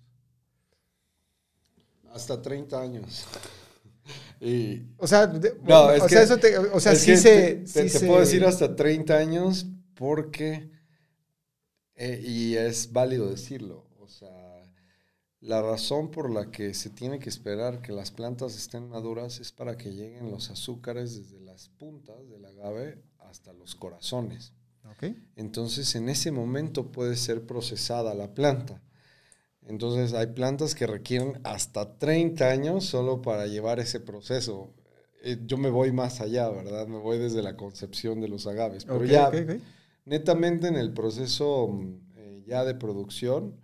Speaker 3: Hasta 30 años. y
Speaker 1: O sea, de-
Speaker 3: No,
Speaker 1: o sea, te- o sea, sí se...
Speaker 3: te, te-
Speaker 1: sí
Speaker 3: te
Speaker 1: se-
Speaker 3: puedo decir hasta 30 años porque, eh, y es válido decirlo, o sea, la razón por la que se tiene que esperar que las plantas estén maduras es para que lleguen los azúcares desde las puntas del agave hasta los corazones.
Speaker 1: Ok.
Speaker 3: Entonces, en ese momento puede ser procesada la planta. Entonces, hay plantas que requieren hasta 30 años solo para llevar ese proceso. Eh, Yo me voy más allá, ¿verdad? Me voy desde la concepción de los agaves. Pero ya. Netamente en el proceso mm, eh, ya de producción,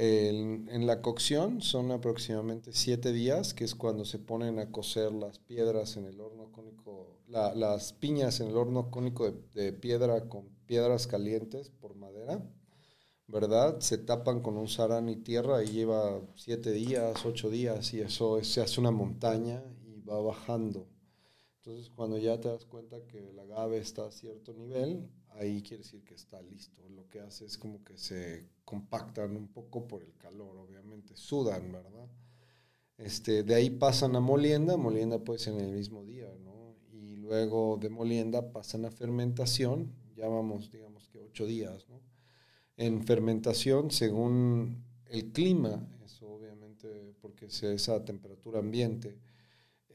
Speaker 3: en la cocción son aproximadamente siete días, que es cuando se ponen a cocer las piedras en el horno cónico, la- las piñas en el horno cónico de, piedra con piedras calientes por madera, ¿verdad? Se tapan con un sarán y tierra y lleva siete días, ocho días y eso es- se hace una montaña y va bajando. Entonces, cuando ya te das cuenta que el agave está a cierto nivel, ahí quiere decir que está listo. Lo que hace es como que se compactan un poco por el calor, obviamente, sudan, ¿verdad? Este, de ahí pasan a molienda, molienda puede ser en el mismo día, ¿no? Y luego de molienda pasan a fermentación, ya vamos, digamos que ocho días, ¿no? En fermentación, según el clima, eso obviamente porque es a temperatura ambiente,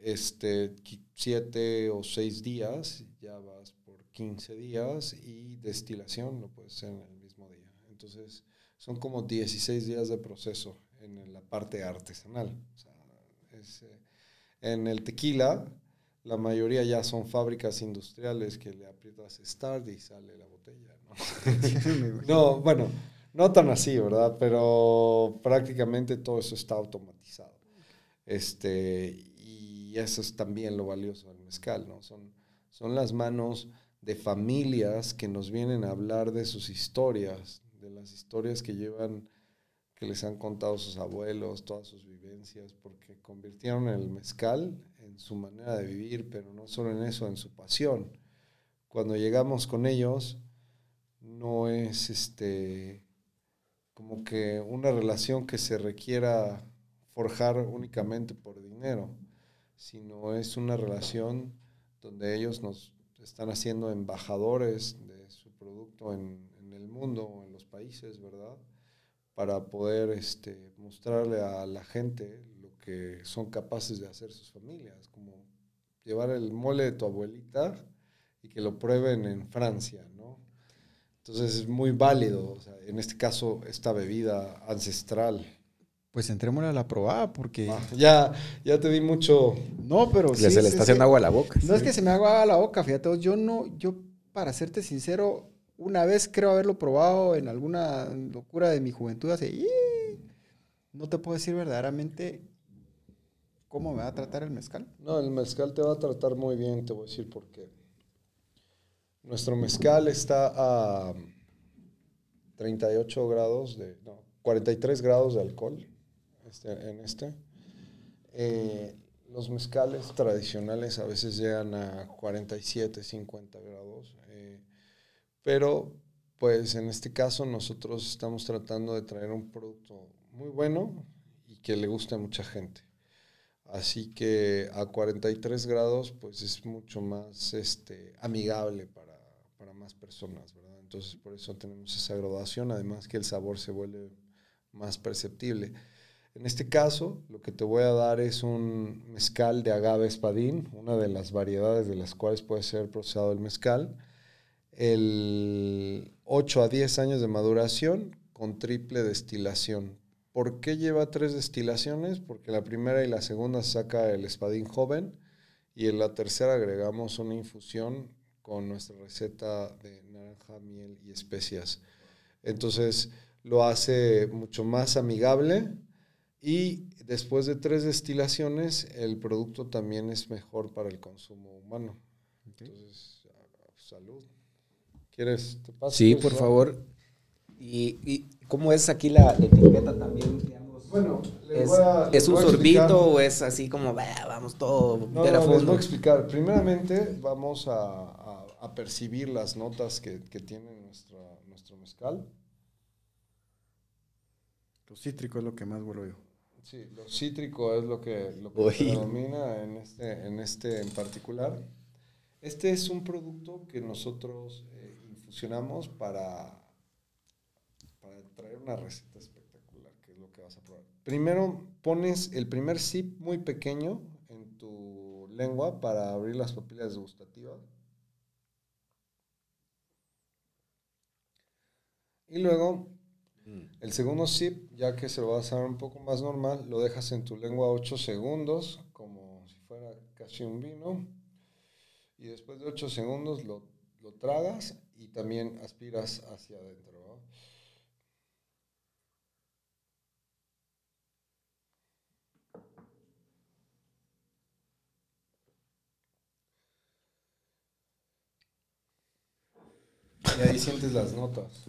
Speaker 3: este, siete o seis días, ya vas 15 días y destilación lo puedes hacer en el mismo día. Entonces, son como 16 días de proceso en la parte artesanal. O sea, es, eh, en el tequila, la mayoría ya son fábricas industriales que le aprietas start y sale la botella. ¿no? No, bueno, no tan así, ¿verdad? Pero prácticamente todo eso está automatizado. Este, y eso es también lo valioso del mezcal, ¿no? Son, son las manos de familias que nos vienen a hablar de sus historias, de las historias que llevan, que les han contado sus abuelos, todas sus vivencias, porque convirtieron el mezcal en su manera de vivir, pero no solo en eso, en su pasión. Cuando llegamos con ellos, no es este como que una relación que se requiera forjar únicamente por dinero, sino es una relación donde ellos nos están haciendo embajadores de su producto en, el mundo en los países, ¿verdad? Para poder este, mostrarle a la gente lo que son capaces de hacer sus familias, como llevar el mole de tu abuelita y que lo prueben en Francia, ¿no? Entonces es muy válido, en este caso, esta bebida ancestral.
Speaker 1: Pues entrémosle a la probada porque...
Speaker 3: Ah, ya, ya te di mucho.
Speaker 1: No, pero sí.
Speaker 2: se le
Speaker 1: es-
Speaker 2: está
Speaker 1: es
Speaker 2: haciendo
Speaker 1: que-
Speaker 2: agua a la boca.
Speaker 1: No es que se me haga agua la boca, fíjate, yo no, yo para serte sincero, una vez creo haberlo probado en alguna locura de mi juventud hace... No te puedo decir verdaderamente cómo me va a tratar el mezcal.
Speaker 3: No, el mezcal te va a tratar muy bien, te voy a decir por qué. Nuestro mezcal está a 38 grados de, no, 43 grados de alcohol este, en este. Eh, los mezcales tradicionales a veces llegan a 47, 50 grados, eh, pero pues en este caso nosotros estamos tratando de traer un producto muy bueno y que le guste a mucha gente. Así que a 43 grados pues es mucho más este, amigable para, para más personas, ¿verdad? Entonces por eso tenemos esa graduación, además que el sabor se vuelve más perceptible. En este caso, lo que te voy a dar es un mezcal de agave espadín, una de las variedades de las cuales puede ser procesado el mezcal. El 8 a 10 años de maduración con triple destilación. ¿Por qué lleva tres destilaciones? Porque la primera y la segunda saca el espadín joven y en la tercera agregamos una infusión con nuestra receta de naranja, miel y especias. Entonces lo hace mucho más amigable y después de tres destilaciones, el producto también es mejor para el consumo humano. Entonces, salud. ¿Quieres?
Speaker 2: Te paso sí, por favor. ¿Y, cómo es aquí la etiqueta también?
Speaker 3: bueno,
Speaker 2: ¿es, ¿es un sorbito o es así como, vamos todo
Speaker 3: no, no, Les voy a explicar. Primeramente, vamos a, a, percibir las notas que, que tiene nuestra, nuestro mezcal.
Speaker 1: Lo cítrico es lo que más vuelo yo.
Speaker 3: Sí, lo cítrico es lo que, lo predomina en este, en este en particular. Este es un producto que nosotros eh, infusionamos para, para traer una receta espectacular, que es lo que vas a probar. Primero pones el primer sip muy pequeño en tu lengua para abrir las papilas gustativas. Y luego. El segundo sip, ya que se lo vas a dar un poco más normal, lo dejas en tu lengua 8 segundos, como si fuera casi un vino. Y después de 8 segundos lo, lo tragas y también aspiras hacia adentro. Y ahí sientes las notas.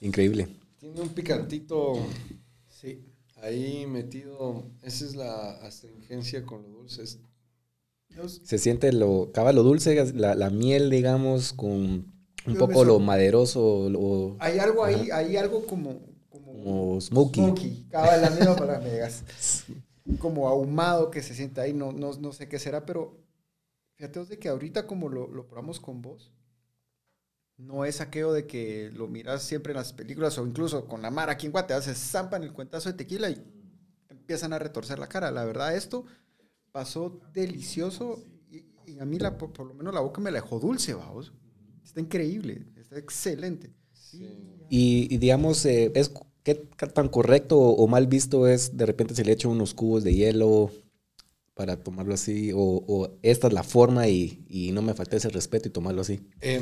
Speaker 2: Increíble.
Speaker 3: Tiene un picantito. Sí. Ahí metido. Esa es la astringencia con lo dulce.
Speaker 2: Se siente lo. Acaba lo dulce, la, miel, digamos, con un poco lo maderoso.
Speaker 1: hay algo ahí, hay algo como.
Speaker 2: Como, smoky.
Speaker 1: Smoky. la misma para megas. Como ahumado que se siente ahí. No, no, no sé qué será, pero. Fíjate de que ahorita, como lo, lo probamos con vos no es aquello de que lo miras siempre en las películas o incluso con la mar aquí en Guatemala se zampan el cuentazo de tequila y empiezan a retorcer la cara. La verdad, esto pasó delicioso y, a mí la, por, lo menos la boca me la dejó dulce, vamos. Está increíble, está excelente.
Speaker 2: Y, digamos, eh, es, ¿qué tan correcto o, mal visto es de repente se le echa unos cubos de hielo para tomarlo así? O, esta es la forma y, no me falta ese respeto y tomarlo así?
Speaker 3: Eh,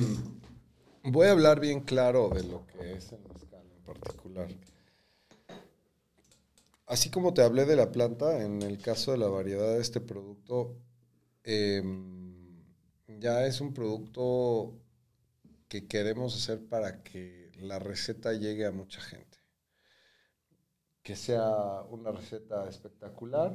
Speaker 3: Voy a hablar bien claro de lo que es el mezcal en particular. Así como te hablé de la planta, en el caso de la variedad de este producto, em, ya es un producto que queremos hacer para que la receta llegue a mucha gente. Que sea una receta espectacular.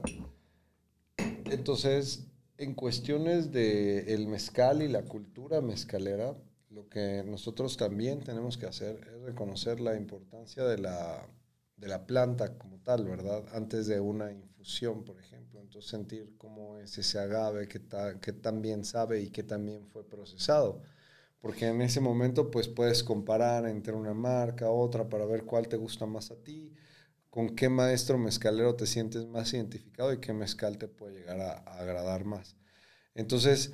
Speaker 3: Entonces, en cuestiones del el mezcal y la cultura mezcalera, lo que nosotros también tenemos que hacer es reconocer la importancia de la, de la planta como tal, ¿verdad? Antes de una infusión, por ejemplo. Entonces sentir cómo es ese agave, qué, qué tan bien sabe y qué también fue procesado. Porque en ese momento pues puedes comparar entre una marca, otra, para ver cuál te gusta más a ti, con qué maestro mezcalero te sientes más identificado y qué mezcal te puede llegar a, a agradar más. Entonces,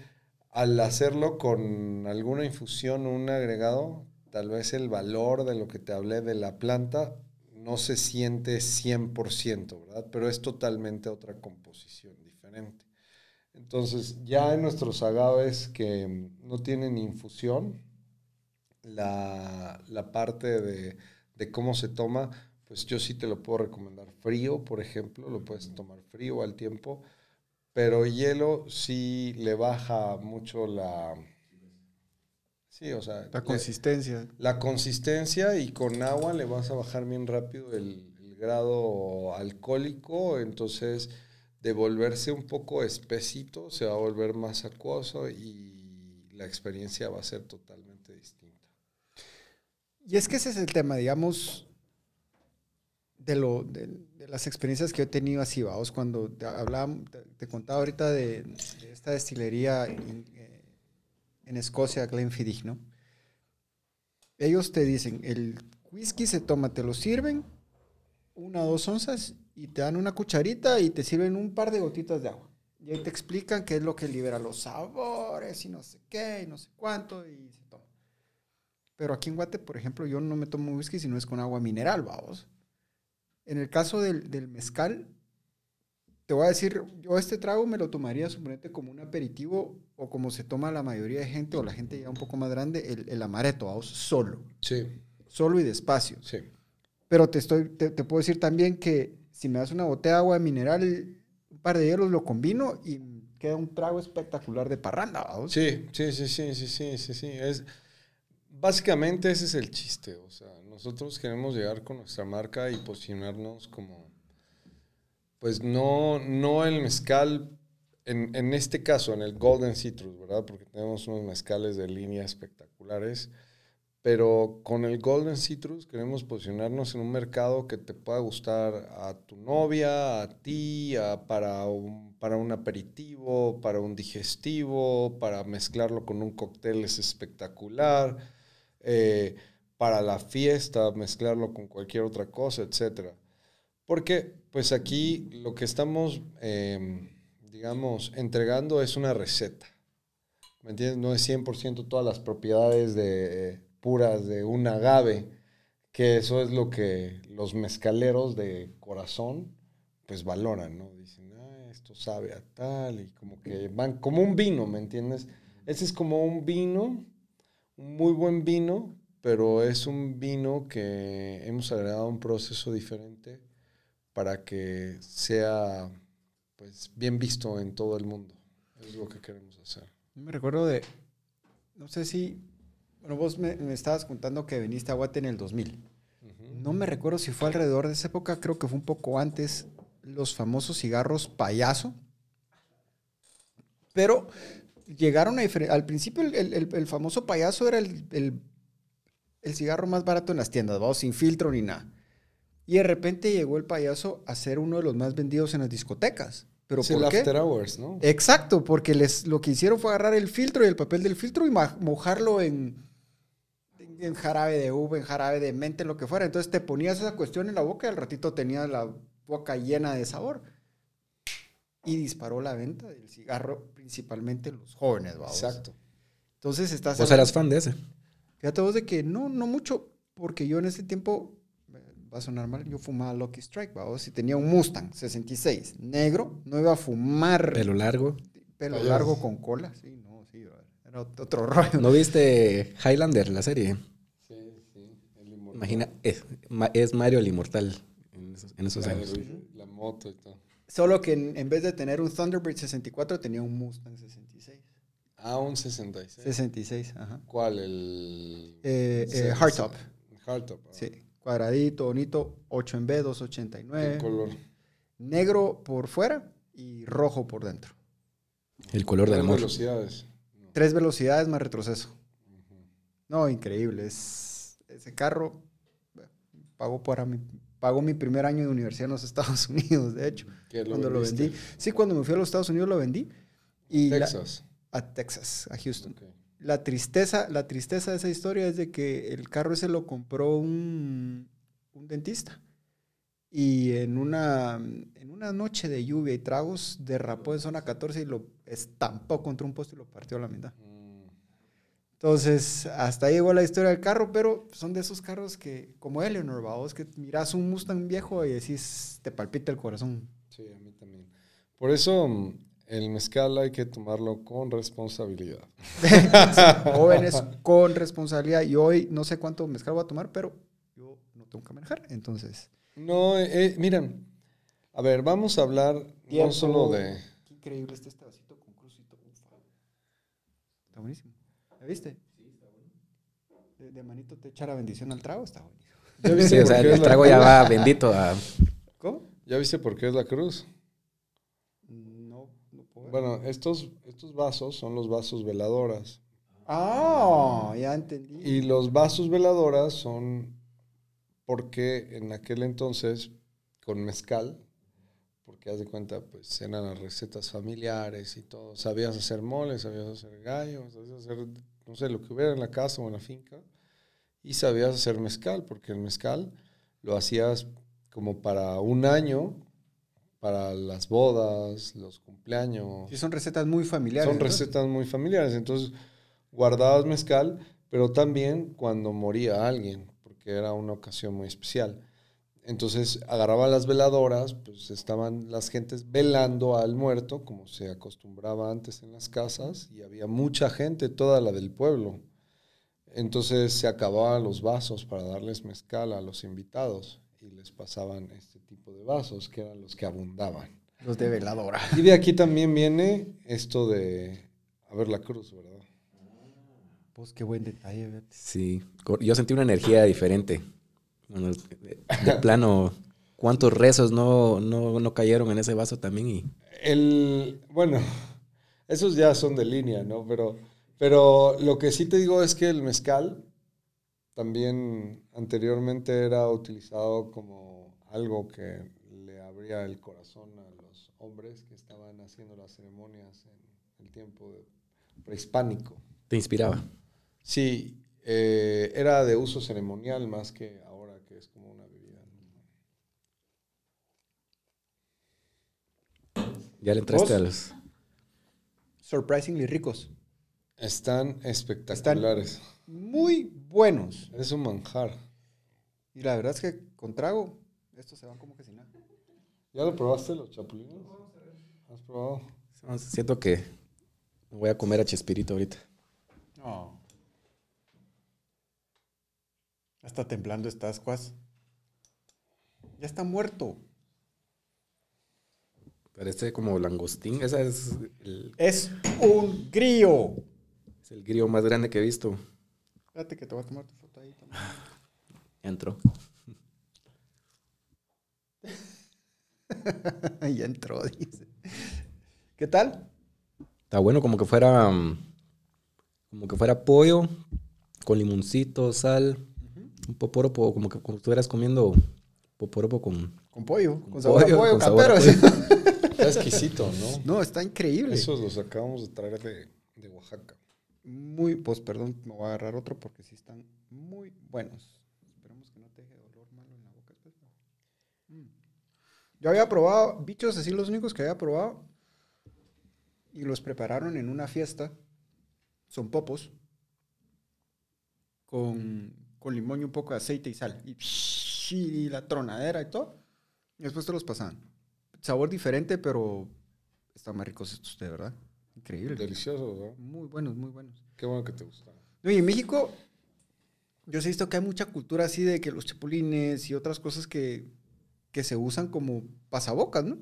Speaker 3: al hacerlo con alguna infusión o un agregado, tal vez el valor de lo que te hablé de la planta no se siente 100%, ¿verdad? Pero es totalmente otra composición diferente. Entonces, ya en nuestros agaves que no tienen infusión, la, parte de, de, cómo se toma, pues yo sí te lo puedo recomendar frío, por ejemplo, lo puedes tomar frío al tiempo pero hielo sí le baja mucho la... Sí, o sea...
Speaker 1: La consistencia.
Speaker 3: La consistencia y con agua le vas a bajar bien rápido el, grado alcohólico, entonces de volverse un poco espesito se va a volver más acuoso y la experiencia va a ser totalmente distinta.
Speaker 1: Y es que ese es el tema, digamos, de lo, las experiencias que he tenido así, vamos, cuando te, hablaba, te, contaba ahorita de, esta destilería en Escocia, Glenfiddich, ¿no? Ellos te dicen, el whisky se toma, te lo sirven, una o dos onzas, y te dan una cucharita y te sirven un par de gotitas de agua. Y ahí te explican qué es lo que libera los sabores y no sé qué, y no sé cuánto, y se toma. Pero aquí en Guate, por ejemplo, yo no me tomo whisky si no es con agua mineral, vamos. En el caso del, del mezcal, te voy a decir, yo este trago me lo tomaría, suponete, como un aperitivo o como se toma la mayoría de gente o la gente ya un poco más grande, el, el amaretto, vamos, solo.
Speaker 3: Sí,
Speaker 1: Solo y despacio.
Speaker 3: sí.
Speaker 1: Pero te, estoy, te, te puedo decir también que si me das una botella de agua mineral, un par de hielos, lo combino y queda un trago espectacular de parranda, vamos.
Speaker 3: Sí, sí, sí, sí, sí, sí, sí, sí. Es, básicamente ese es el chiste. O sea, nosotros queremos llegar con nuestra marca y posicionarnos como, pues no, no el mezcal, en, en este caso, en el Golden Citrus, ¿verdad? Porque tenemos unos mezcales de línea espectaculares. Pero con el Golden Citrus queremos posicionarnos en un mercado que te pueda gustar a tu novia, a ti, para, un, para un aperitivo, para un digestivo, para mezclarlo con un cóctel es espectacular, eh, para la fiesta, mezclarlo con cualquier otra cosa, etc. Porque pues aquí lo que estamos, eh, digamos, entregando es una receta. ¿Me entiendes? No es 100% todas las propiedades de, puras de un agave, que eso es lo que los mezcaleros de corazón pues valoran, ¿no? Dicen, ah, esto sabe a tal, y como que van como un vino, ¿me entiendes? Ese es como un vino, un muy buen vino, pero es un vino que hemos agregado un proceso diferente para que sea pues bien visto en todo el mundo. Es lo que queremos hacer.
Speaker 1: Me recuerdo de, no sé si, bueno, vos me, me estabas contando que viniste a Guate en el 2000. No me recuerdo si fue alrededor de esa época, creo que fue un poco antes, los famosos cigarros payaso. Pero llegaron a Al principio el, el- el- el famoso payaso era el, el- el cigarro más barato en las tiendas, ¿va? sin filtro ni nada. Y de repente llegó el payaso a ser uno de los más vendidos en las discotecas. ¿Pero
Speaker 3: es el
Speaker 1: por qué?
Speaker 3: After Hours, ¿no?
Speaker 1: Exacto, porque les, lo que hicieron fue agarrar el filtro y el papel del filtro y mojarlo en, en, en jarabe de uva, en jarabe de mente, lo que fuera. Entonces te ponías esa cuestión en la boca y al ratito tenías la boca llena de sabor. Y disparó la venta del cigarro, principalmente los jóvenes, vamos.
Speaker 3: Exacto.
Speaker 1: Entonces estás...
Speaker 2: Vos eras fan de ese.
Speaker 1: Fíjate vos de que no, no mucho, porque yo en ese tiempo, eh, va a sonar mal, yo fumaba Lucky Strike, vamos, y tenía un Mustang 66, negro, no iba a fumar
Speaker 2: Pelo largo.
Speaker 1: pelo largo con cola, sí, no, sí, era ot- otro rollo.
Speaker 2: ¿No viste Highlander, la serie?
Speaker 3: Sí, sí. El inmortal.
Speaker 2: Imagina, es, ma- es Mario el Inmortal en esos, en esos años.
Speaker 3: La moto y todo.
Speaker 1: Solo que en, en vez de tener un Thunderbird 64, tenía un Mustang 66.
Speaker 3: Ah, un 66.
Speaker 1: 66, ajá.
Speaker 3: ¿Cuál? El.
Speaker 1: Eh, eh, hardtop,
Speaker 3: Hardtop. ah.
Speaker 1: sí. Cuadradito, bonito, 8 en B,
Speaker 3: ¿Qué
Speaker 1: 289.
Speaker 3: color?
Speaker 1: Negro por fuera y rojo por dentro.
Speaker 2: El color del
Speaker 3: ¿Cuál
Speaker 2: amor.
Speaker 3: velocidades? No.
Speaker 1: Tres velocidades más retroceso. No, increíble. Es, ese carro pagó, para mi, pagó mi primer año de universidad en los Estados Unidos, de hecho.
Speaker 3: ¿Qué
Speaker 1: cuando lo vendí. Sí, cuando me fui a los Estados Unidos lo vendí. Y la-
Speaker 3: Texas.
Speaker 1: A Texas, a Houston. La tristeza, la tristeza de esa historia es de que el carro ese lo compró un, un dentista. Y en una, en una noche de lluvia y tragos, derrapó en zona 14 y lo estampó contra un poste y lo partió a la mitad.
Speaker 3: Mm,
Speaker 1: Entonces, hasta ahí llegó la historia del carro, pero son de esos carros que, como Eleanor, vos que miras un Mustang viejo y decís, te palpita el corazón.
Speaker 3: Sí, a mí también. Por eso mm, el mezcal hay que tomarlo con responsabilidad.
Speaker 1: Jóvenes con responsabilidad. Y hoy no sé cuánto mezcal voy a tomar, pero yo no tengo que manejar. Entonces,
Speaker 3: No, eh, miren. A ver, vamos a hablar no solo de.
Speaker 1: qué increíble está este vasito con crucito. Ufa. Está buenísimo. ¿Ya viste? Sí, está bueno. De, de manito te echa la bendición al trago, está buenísimo.
Speaker 3: ¿Ya viste
Speaker 2: Sí, o sea, el
Speaker 3: la
Speaker 2: trago ya va bendito a...
Speaker 1: ¿Cómo?
Speaker 3: ¿Ya viste por qué es la cruz?
Speaker 1: No, no puedo ver.
Speaker 3: Bueno, estos, estos vasos son los vasos veladoras.
Speaker 1: Ah, ya entendí.
Speaker 3: Y los vasos veladoras son porque en aquel entonces, con mezcal, porque haz de cuenta, pues eran las recetas familiares y todo. Sabías hacer moles, sabías hacer gallos, sabías hacer, no sé, lo que hubiera en la casa o en la finca. Y sabías hacer mezcal, porque el mezcal lo hacías como para un año, para las bodas, los cumpleaños.
Speaker 1: Sí, son recetas muy familiares.
Speaker 3: Son recetas muy familiares. Entonces, guardabas mezcal, pero también cuando moría alguien, porque era una ocasión muy especial. Entonces agarraba las veladoras, pues estaban las gentes velando al muerto, como se acostumbraba antes en las casas, y había mucha gente, toda la del pueblo. Entonces se acababan los vasos para darles mezcal a los invitados y les pasaban este tipo de vasos, que eran los que abundaban.
Speaker 1: Los de veladora.
Speaker 3: Y de aquí también viene esto de, a ver la cruz, ¿verdad?
Speaker 1: Pues qué buen detalle.
Speaker 2: Sí, yo sentí una energía diferente. Bueno, de plano, ¿cuántos rezos no, no, no, cayeron en ese vaso también? Y...
Speaker 3: El, bueno, esos ya son de línea, ¿no? Pero, pero lo que sí te digo es que el mezcal también anteriormente era utilizado como algo que le abría el corazón a los hombres que estaban haciendo las ceremonias en el tiempo prehispánico.
Speaker 2: ¿Te inspiraba?
Speaker 3: Sí, eh, era de uso ceremonial más que es como una bebida.
Speaker 2: Ya le entraste a los...
Speaker 1: Surprisingly ricos.
Speaker 3: Están espectaculares.
Speaker 1: Muy buenos.
Speaker 3: Es un manjar.
Speaker 1: Y la verdad es que con trago, estos se van como que sin nada.
Speaker 3: ¿Ya lo probaste los chapulines? ¿Has probado?
Speaker 2: Siento que voy a comer a Chespirito ahorita.
Speaker 1: No. está temblando estas cuas. Ya está muerto.
Speaker 2: Parece como langostín. Esa es
Speaker 1: el... Es un grillo.
Speaker 2: Es el grillo más grande que he visto.
Speaker 1: Espérate que te voy a tomar tu foto ahí también.
Speaker 2: entró.
Speaker 1: ya entró, dice. ¿Qué tal?
Speaker 2: Está bueno, como que fuera. Mm, como que fuera pollo con limoncito, sal. Un poporopo, como que como estuvieras comiendo poporopo con...
Speaker 1: Con pollo, con, sabor pollo, pollo, campero.
Speaker 3: Está exquisito, ¿no?
Speaker 1: No, está increíble.
Speaker 3: Esos los acabamos de traer de, de Oaxaca.
Speaker 1: Muy, pues perdón, me voy a agarrar otro porque sí están muy buenos. Esperemos que no te deje dolor malo en la boca. Mm. Yo había probado, bichos así los únicos que había probado, y los prepararon en una fiesta. Son popos. Con con limón y un poco de aceite y sal. Y, la tronadera y todo. Y después te los pasan. Sabor diferente, pero están más ricos estos, de verdad. Increíble.
Speaker 3: Deliciosos, ¿no?
Speaker 1: Muy buenos, muy buenos.
Speaker 3: Qué bueno que te gusta.
Speaker 1: y en México, yo he visto que hay mucha cultura así de que los chapulines y otras cosas que, que se usan como pasabocas, ¿no?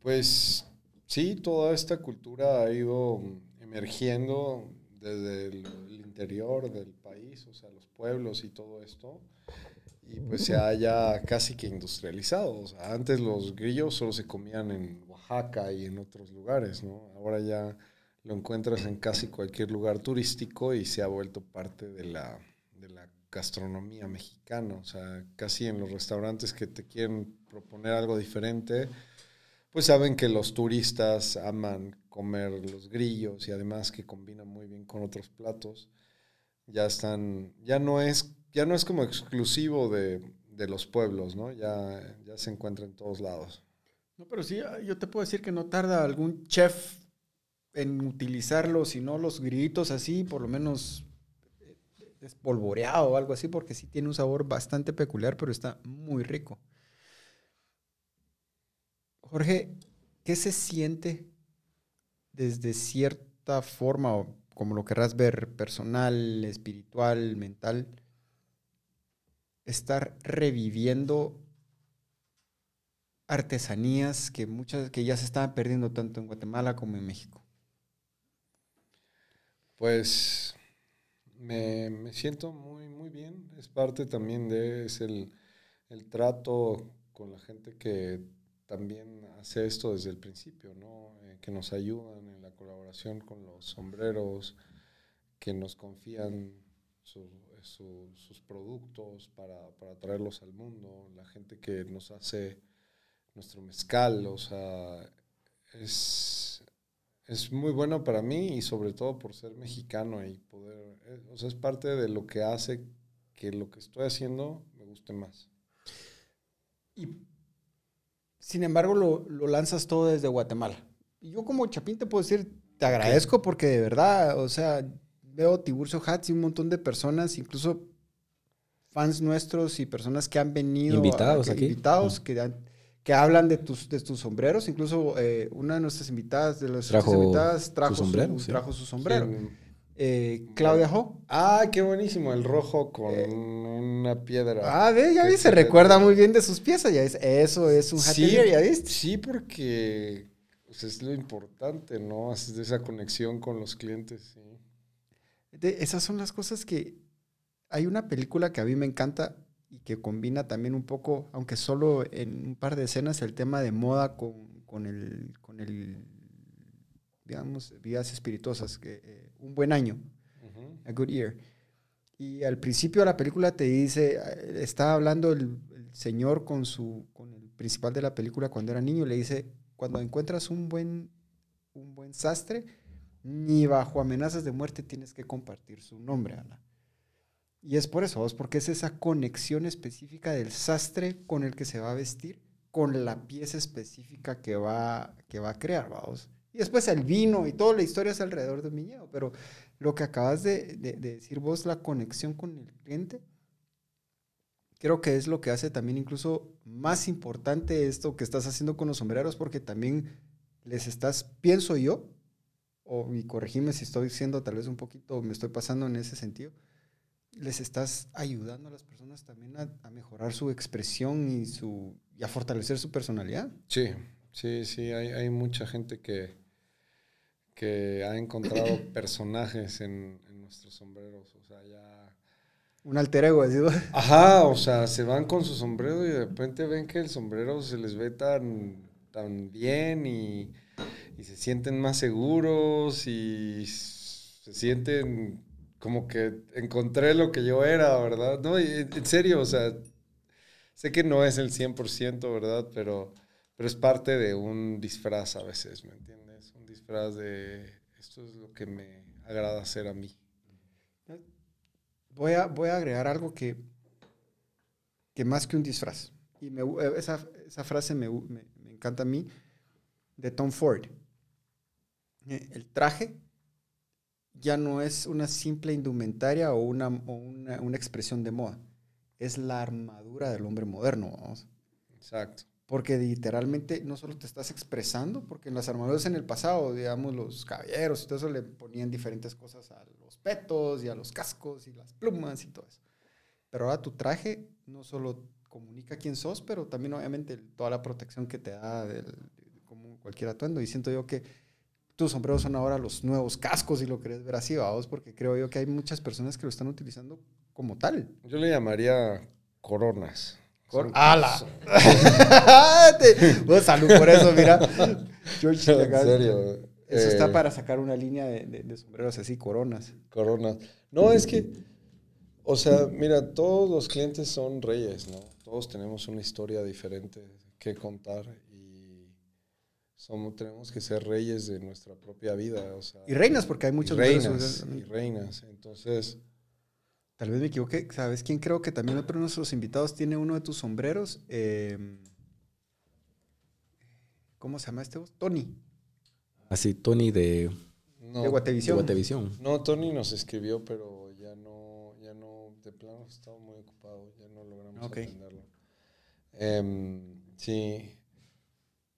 Speaker 3: Pues sí, toda esta cultura ha ido emergiendo desde el, interior del país, o sea, los pueblos y todo esto, y pues se haya casi que industrializado. O sea, antes los grillos solo se comían en Oaxaca y en otros lugares, ¿no? Ahora ya lo encuentras en casi cualquier lugar turístico y se ha vuelto parte de la, de la gastronomía mexicana. O sea, casi en los restaurantes que te quieren proponer algo diferente, pues saben que los turistas aman comer los grillos y además que combinan muy bien con otros platos. Ya están, ya no es, ya no es como exclusivo de, de los pueblos, ¿no? Ya, ya se encuentra en todos lados.
Speaker 1: No, pero sí, yo te puedo decir que no tarda algún chef en utilizarlos, si no los grillitos así, por lo menos espolvoreado o algo así, porque sí tiene un sabor bastante peculiar, pero está muy rico. Jorge, ¿qué se siente desde cierta forma, como lo querrás ver, personal, espiritual, mental, estar reviviendo artesanías que muchas que ya se estaban perdiendo tanto en Guatemala como en México?
Speaker 3: Pues me, siento muy, muy bien. Es parte también de es el, el trato con la gente que también hace esto desde el principio, ¿no? Eh, que nos ayudan en la colaboración con los sombreros, que nos confían sus productos para, para, traerlos al mundo, la gente que nos hace nuestro mezcal, o sea, es, es muy bueno para mí y sobre todo por ser mexicano y poder, eh, o sea, es parte de lo que hace que lo que estoy haciendo me guste más.
Speaker 1: Y sin embargo lo, lo lanzas todo desde Guatemala. Y yo como Chapín te puedo decir, te agradezco porque de verdad, o sea, veo Tiburcio Hats y un montón de personas, incluso fans nuestros y personas que han venido.
Speaker 2: Invitados
Speaker 1: a-
Speaker 2: aquí.
Speaker 1: Invitados que, han- que hablan de tus, de tus sombreros. Incluso eh, una de nuestras invitadas, de las
Speaker 2: Trajo
Speaker 1: invitadas, trajo
Speaker 2: su sombrero, sí.
Speaker 1: trajo su sombrero. Eh, Claudia Ho.
Speaker 3: Ah, qué buenísimo, el rojo con una piedra.
Speaker 1: Ah, ve, ya vi, se recuerda muy bien de sus piezas. Ya es, eso es un
Speaker 3: Sí,
Speaker 1: hatier, ya viste.
Speaker 3: Sí, porque pues, es lo importante, ¿no? Es de esa conexión con los clientes, sí.
Speaker 1: De- esas son las cosas que... Hay una película que a mí me encanta y que combina también un poco, aunque solo en un par de escenas, el tema de moda con, con el, con el, digamos, vidas espirituosas, que, eh, un buen año,
Speaker 3: Ujú.
Speaker 1: a good year. Y al principio de la película te dice, eh, está hablando el, el señor con, su, con el principal de la película cuando era niño, le dice, cuando encuentras un buen, un buen sastre, ni bajo amenazas de muerte tienes que compartir su nombre, Ana. Y es por eso, porque es esa conexión específica del sastre con el que se va a vestir, con la pieza específica que va, que va a crear, vamos. Y después el vino y toda la historia es alrededor del viñedo, pero lo que acabas de decir vos, la conexión con el cliente, creo que es lo que hace también incluso más importante esto que estás haciendo con los sombreros, porque también les estás, pienso yo, o y corregime si estoy diciendo tal vez un poquito, me estoy pasando en ese sentido, les estás ayudando a las personas también a, a mejorar su expresión y, su, y a fortalecer su personalidad.
Speaker 3: Sí, sí, sí, hay, hay mucha gente que, que ha encontrado personajes en, en nuestros sombreros, o sea, ya...
Speaker 1: Un alter ego, ¿no?
Speaker 3: Ajá, o sea, se van con su sombrero y de repente ven que el sombrero se les ve tan, tan bien y, y se sienten más seguros y se sienten como que encontré lo que yo era, ¿verdad? No, en serio, o sea, sé que no es el 100%, ¿verdad? Pero, pero es parte de un disfraz a veces, ¿me entiendes? Un disfraz de esto es lo que me agrada hacer a mí.
Speaker 1: Voy a, voy a agregar algo que, que más que un disfraz. Y eh, esa, esa frase me- me encanta a mí, de Tom Ford. Eh, El traje ya no es una simple indumentaria o una, o una, una expresión de moda. Es la armadura del hombre moderno, vamos.
Speaker 3: Exacto.
Speaker 1: Porque literalmente no solo te estás expresando, porque en las armaduras en el pasado, digamos, los caballeros y todo eso le ponían diferentes cosas a los petos y a los cascos y las plumas y todo eso. Pero ahora tu traje no solo comunica quién sos, pero también obviamente toda la protección que te da del, como cualquier atuendo. Y siento yo que tus sombreros son ahora los nuevos cascos, si lo querés ver así, vamos, porque creo yo que hay muchas personas que lo están utilizando como tal.
Speaker 3: Yo le llamaría coronas.
Speaker 1: Cor-
Speaker 3: son-
Speaker 1: Te- Vos, salud por eso, mira. George,
Speaker 3: en
Speaker 1: te acabas-
Speaker 3: serio.
Speaker 1: Eso
Speaker 3: eh,
Speaker 1: está para sacar una línea de, de- de sombreros así, coronas.
Speaker 3: Coronas. No, es que, o sea, mira, todos los clientes son reyes, ¿no? Todos tenemos una historia diferente que contar y somos, tenemos que ser reyes de nuestra propia vida, o sea.
Speaker 1: Y reinas, porque hay muchos
Speaker 3: y reinas, y reinas. Entonces,
Speaker 1: Tal vez me equivoqué. ¿Sabes quién creo que también otro de nuestros invitados tiene uno de tus sombreros? Eh, ¿Cómo se llama este? vos? Tony,
Speaker 2: Así, Tony de,
Speaker 3: no.
Speaker 1: de
Speaker 2: de
Speaker 1: Guatevisión.
Speaker 2: Guatevisión.
Speaker 3: No, Tony nos escribió, pero ya no, ya no, de plano estaba muy ocupado, ya no logramos
Speaker 1: Ok.
Speaker 3: atenderlo. Em, sí,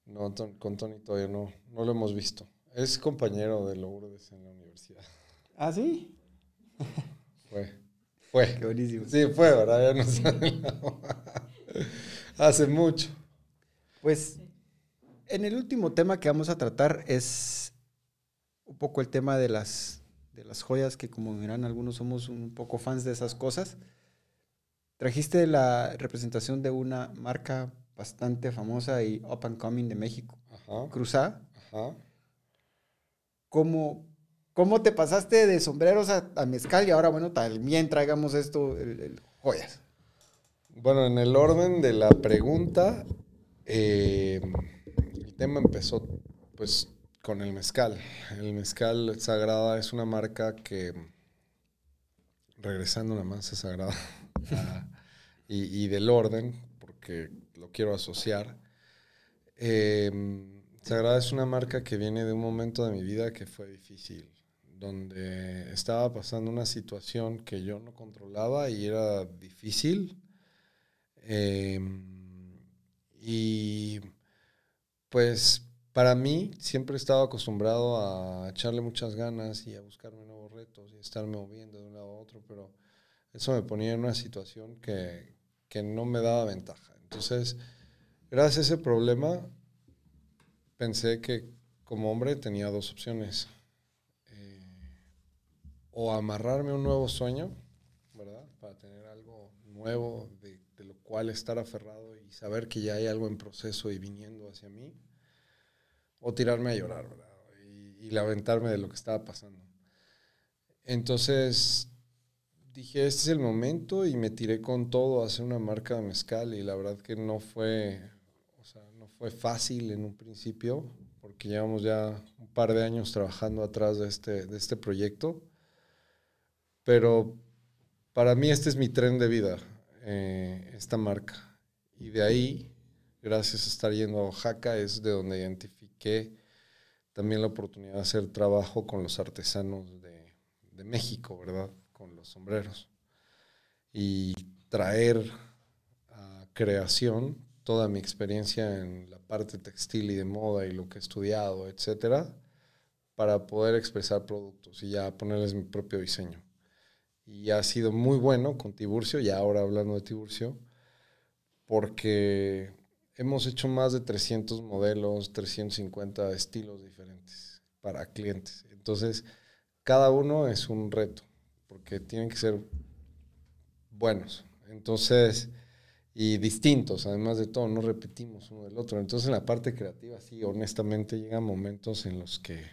Speaker 3: no, con Tony todavía no, no lo hemos visto. Es compañero de Lourdes en la universidad.
Speaker 1: Ah, sí.
Speaker 3: Fue, fue.
Speaker 1: Qué buenísimo.
Speaker 3: Sí, fue, ¿verdad? Ya no sabe la- Hace mucho.
Speaker 1: Pues en el último tema que vamos a tratar es un poco el tema de las, de las joyas, que como verán algunos somos un poco fans de esas cosas. Trajiste la representación de una marca bastante famosa y up and coming de México,
Speaker 3: Ajá,
Speaker 1: Cruzada.
Speaker 3: ajá.
Speaker 1: ¿Cómo, cómo te pasaste de sombreros a, a mezcal y ahora, bueno, también traigamos esto, el- el- joyas?
Speaker 3: Bueno, en el orden de la pregunta, eh, el tema empezó pues con el mezcal. El mezcal Sagrada es una marca que, regresando nada más a Sagrada, y, y, del orden, porque quiero asociar, eh, Sagrada es una marca que viene de un momento de mi vida que fue difícil, donde estaba pasando una situación que yo no controlaba y era difícil. Eh, y pues para mí siempre he estado acostumbrado a echarle muchas ganas y a buscarme nuevos retos y estarme moviendo de un lado a otro, pero eso me ponía en una situación que, que no me daba ventaja. Entonces, gracias a ese problema, pensé que como hombre tenía dos opciones. Eh, o amarrarme un nuevo sueño, ¿verdad? Para tener algo nuevo de, lo cual estar aferrado y saber que ya hay algo en proceso y viniendo hacia mí. O tirarme a llorar, ¿verdad? Y lamentarme de lo que estaba pasando. Entonces dije, este es el momento y me tiré con todo a hacer una marca de mezcal y la verdad que no fue fue fácil en un principio, porque llevamos ya un par de años trabajando atrás de este, de este proyecto. Pero para mí este es mi tren de vida, eh, esta marca. Y de ahí, gracias a estar yendo a Oaxaca, es de donde identifiqué también la oportunidad de hacer trabajo con los artesanos de, de México, ¿verdad? Sombreros. Y traer a creación toda mi experiencia en la parte textil y de moda y lo que he estudiado, etcétera, para poder expresar productos y ya ponerles mi propio diseño. Y ha sido muy bueno con Tiburcio, y ahora hablando de Tiburcio, porque hemos hecho más de 300 modelos, 350 estilos diferentes para clientes. Entonces, cada uno es un reto, porque tienen que ser buenos. Entonces, y distintos, además de todo, no repetimos uno del otro. Entonces en la parte creativa, sí, honestamente llegan momentos en los que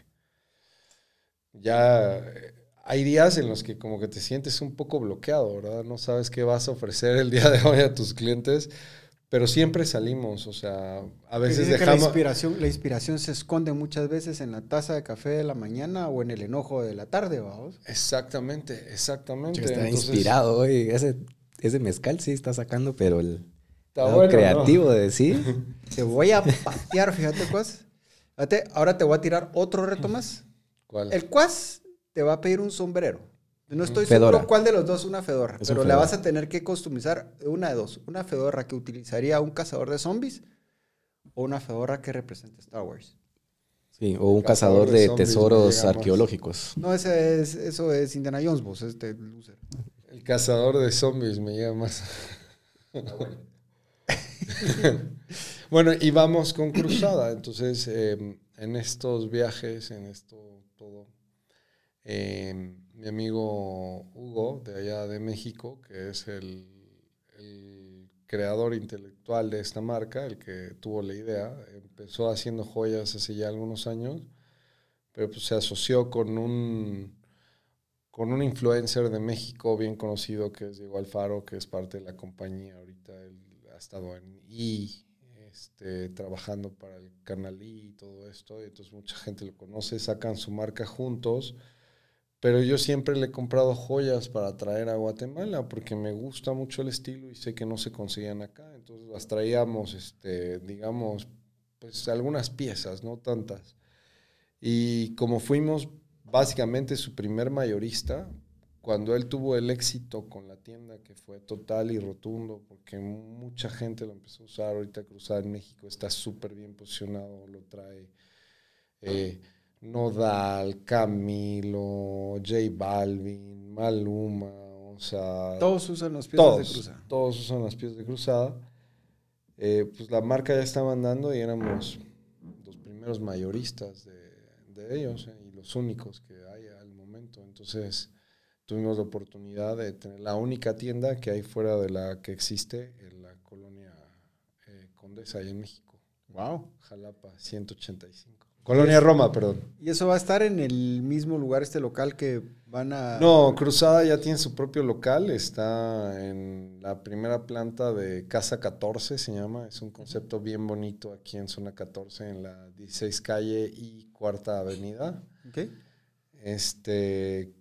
Speaker 3: ya eh, hay días en los que como que te sientes un poco bloqueado, ¿verdad? No sabes qué vas a ofrecer el día de hoy a tus clientes, pero siempre salimos, o sea, a veces dejamos...
Speaker 1: la, inspiración, la inspiración se esconde muchas veces en la taza de café de la mañana o en el enojo de la tarde, vamos.
Speaker 3: Exactamente, exactamente.
Speaker 2: Yo estaba inspirado hoy, ese ese mezcal sí está sacando, pero el creativo de decir.
Speaker 1: Te voy a patear, fíjate, Cuas. Fíjate, ahora te voy a tirar otro reto más.
Speaker 3: ¿Cuál?
Speaker 1: El Cuas te va a pedir un sombrero. No estoy seguro cuál de los dos una fedora, pero le vas a tener que customizar una de dos. Una fedora que utilizaría un cazador de zombies o una fedora que represente Star Wars.
Speaker 2: Sí, o un cazador, de, tesoros arqueológicos.
Speaker 1: No, ese es, eso es Indiana Jones, vos, este loser.
Speaker 3: El cazador de zombies me llama más. bueno, y vamos con Cruzada. Entonces, em, en estos viajes, en esto todo, em, mi amigo Hugo, de allá de México, que es el, creador intelectual de esta marca, el que tuvo la idea, empezó haciendo joyas hace ya algunos años, pero pues se asoció con un con un influencer de México bien conocido que es Diego Alfaro, que es parte de la compañía. Ahorita él ha estado en I, este, trabajando para el canal y todo esto. Y entonces mucha gente lo conoce, sacan su marca juntos. Pero yo siempre le he comprado joyas para traer a Guatemala porque me gusta mucho el estilo y sé que no se consiguen acá. Entonces las traíamos, este, digamos, pues algunas piezas, no tantas. Y como fuimos básicamente su primer mayorista, cuando él tuvo el éxito con la tienda, que fue total y rotundo, porque mucha gente lo empezó a usar, ahorita cruzar en México está súper bien posicionado, lo trae eh, Nodal, Camilo, J Balvin, Maluma, o sea...
Speaker 1: Todos usan los pies de cruzada.
Speaker 3: Todos usan los pies de cruzada. Eh, pues la marca ya estaba andando y éramos los primeros mayoristas de, de ellos. Eh, únicos que hay al momento. Entonces tuvimos la oportunidad de tener la única tienda que hay fuera de la que existe en la colonia eh, Condesa, ahí en México.
Speaker 1: Wow.
Speaker 3: Jalapa, 185. Colonia Roma, perdón.
Speaker 1: ¿Y eso va a estar en el mismo lugar, este local que van a...?
Speaker 3: No, Cruzada ya tiene su propio local, está en la primera planta de Casa 14, se llama, es un concepto bien bonito aquí en Zona 14, en la 16 calle y Cuarta Avenida.
Speaker 1: Ok.
Speaker 3: Este,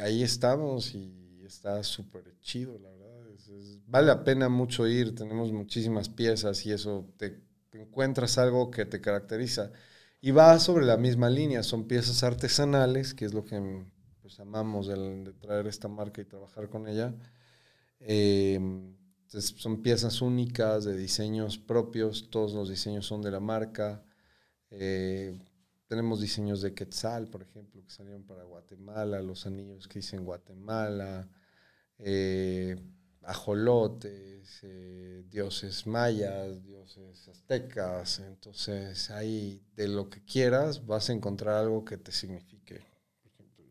Speaker 3: ahí estamos y está súper chido, la verdad. Es- es- vale la pena mucho ir, tenemos muchísimas piezas y eso, te, te encuentras algo que te caracteriza. Y va sobre la misma línea, son piezas artesanales, que es lo que pues, amamos de, traer esta marca y trabajar con ella. Entonces, son piezas únicas, de diseños propios, todos los diseños son de la marca. Eh, tenemos diseños de Quetzal, por ejemplo, que salieron para Guatemala, los anillos que dicen Guatemala, eh, ajolotes, eh, dioses mayas, dioses aztecas. Entonces, ahí de lo que quieras vas a encontrar algo que te signifique. Por ejemplo,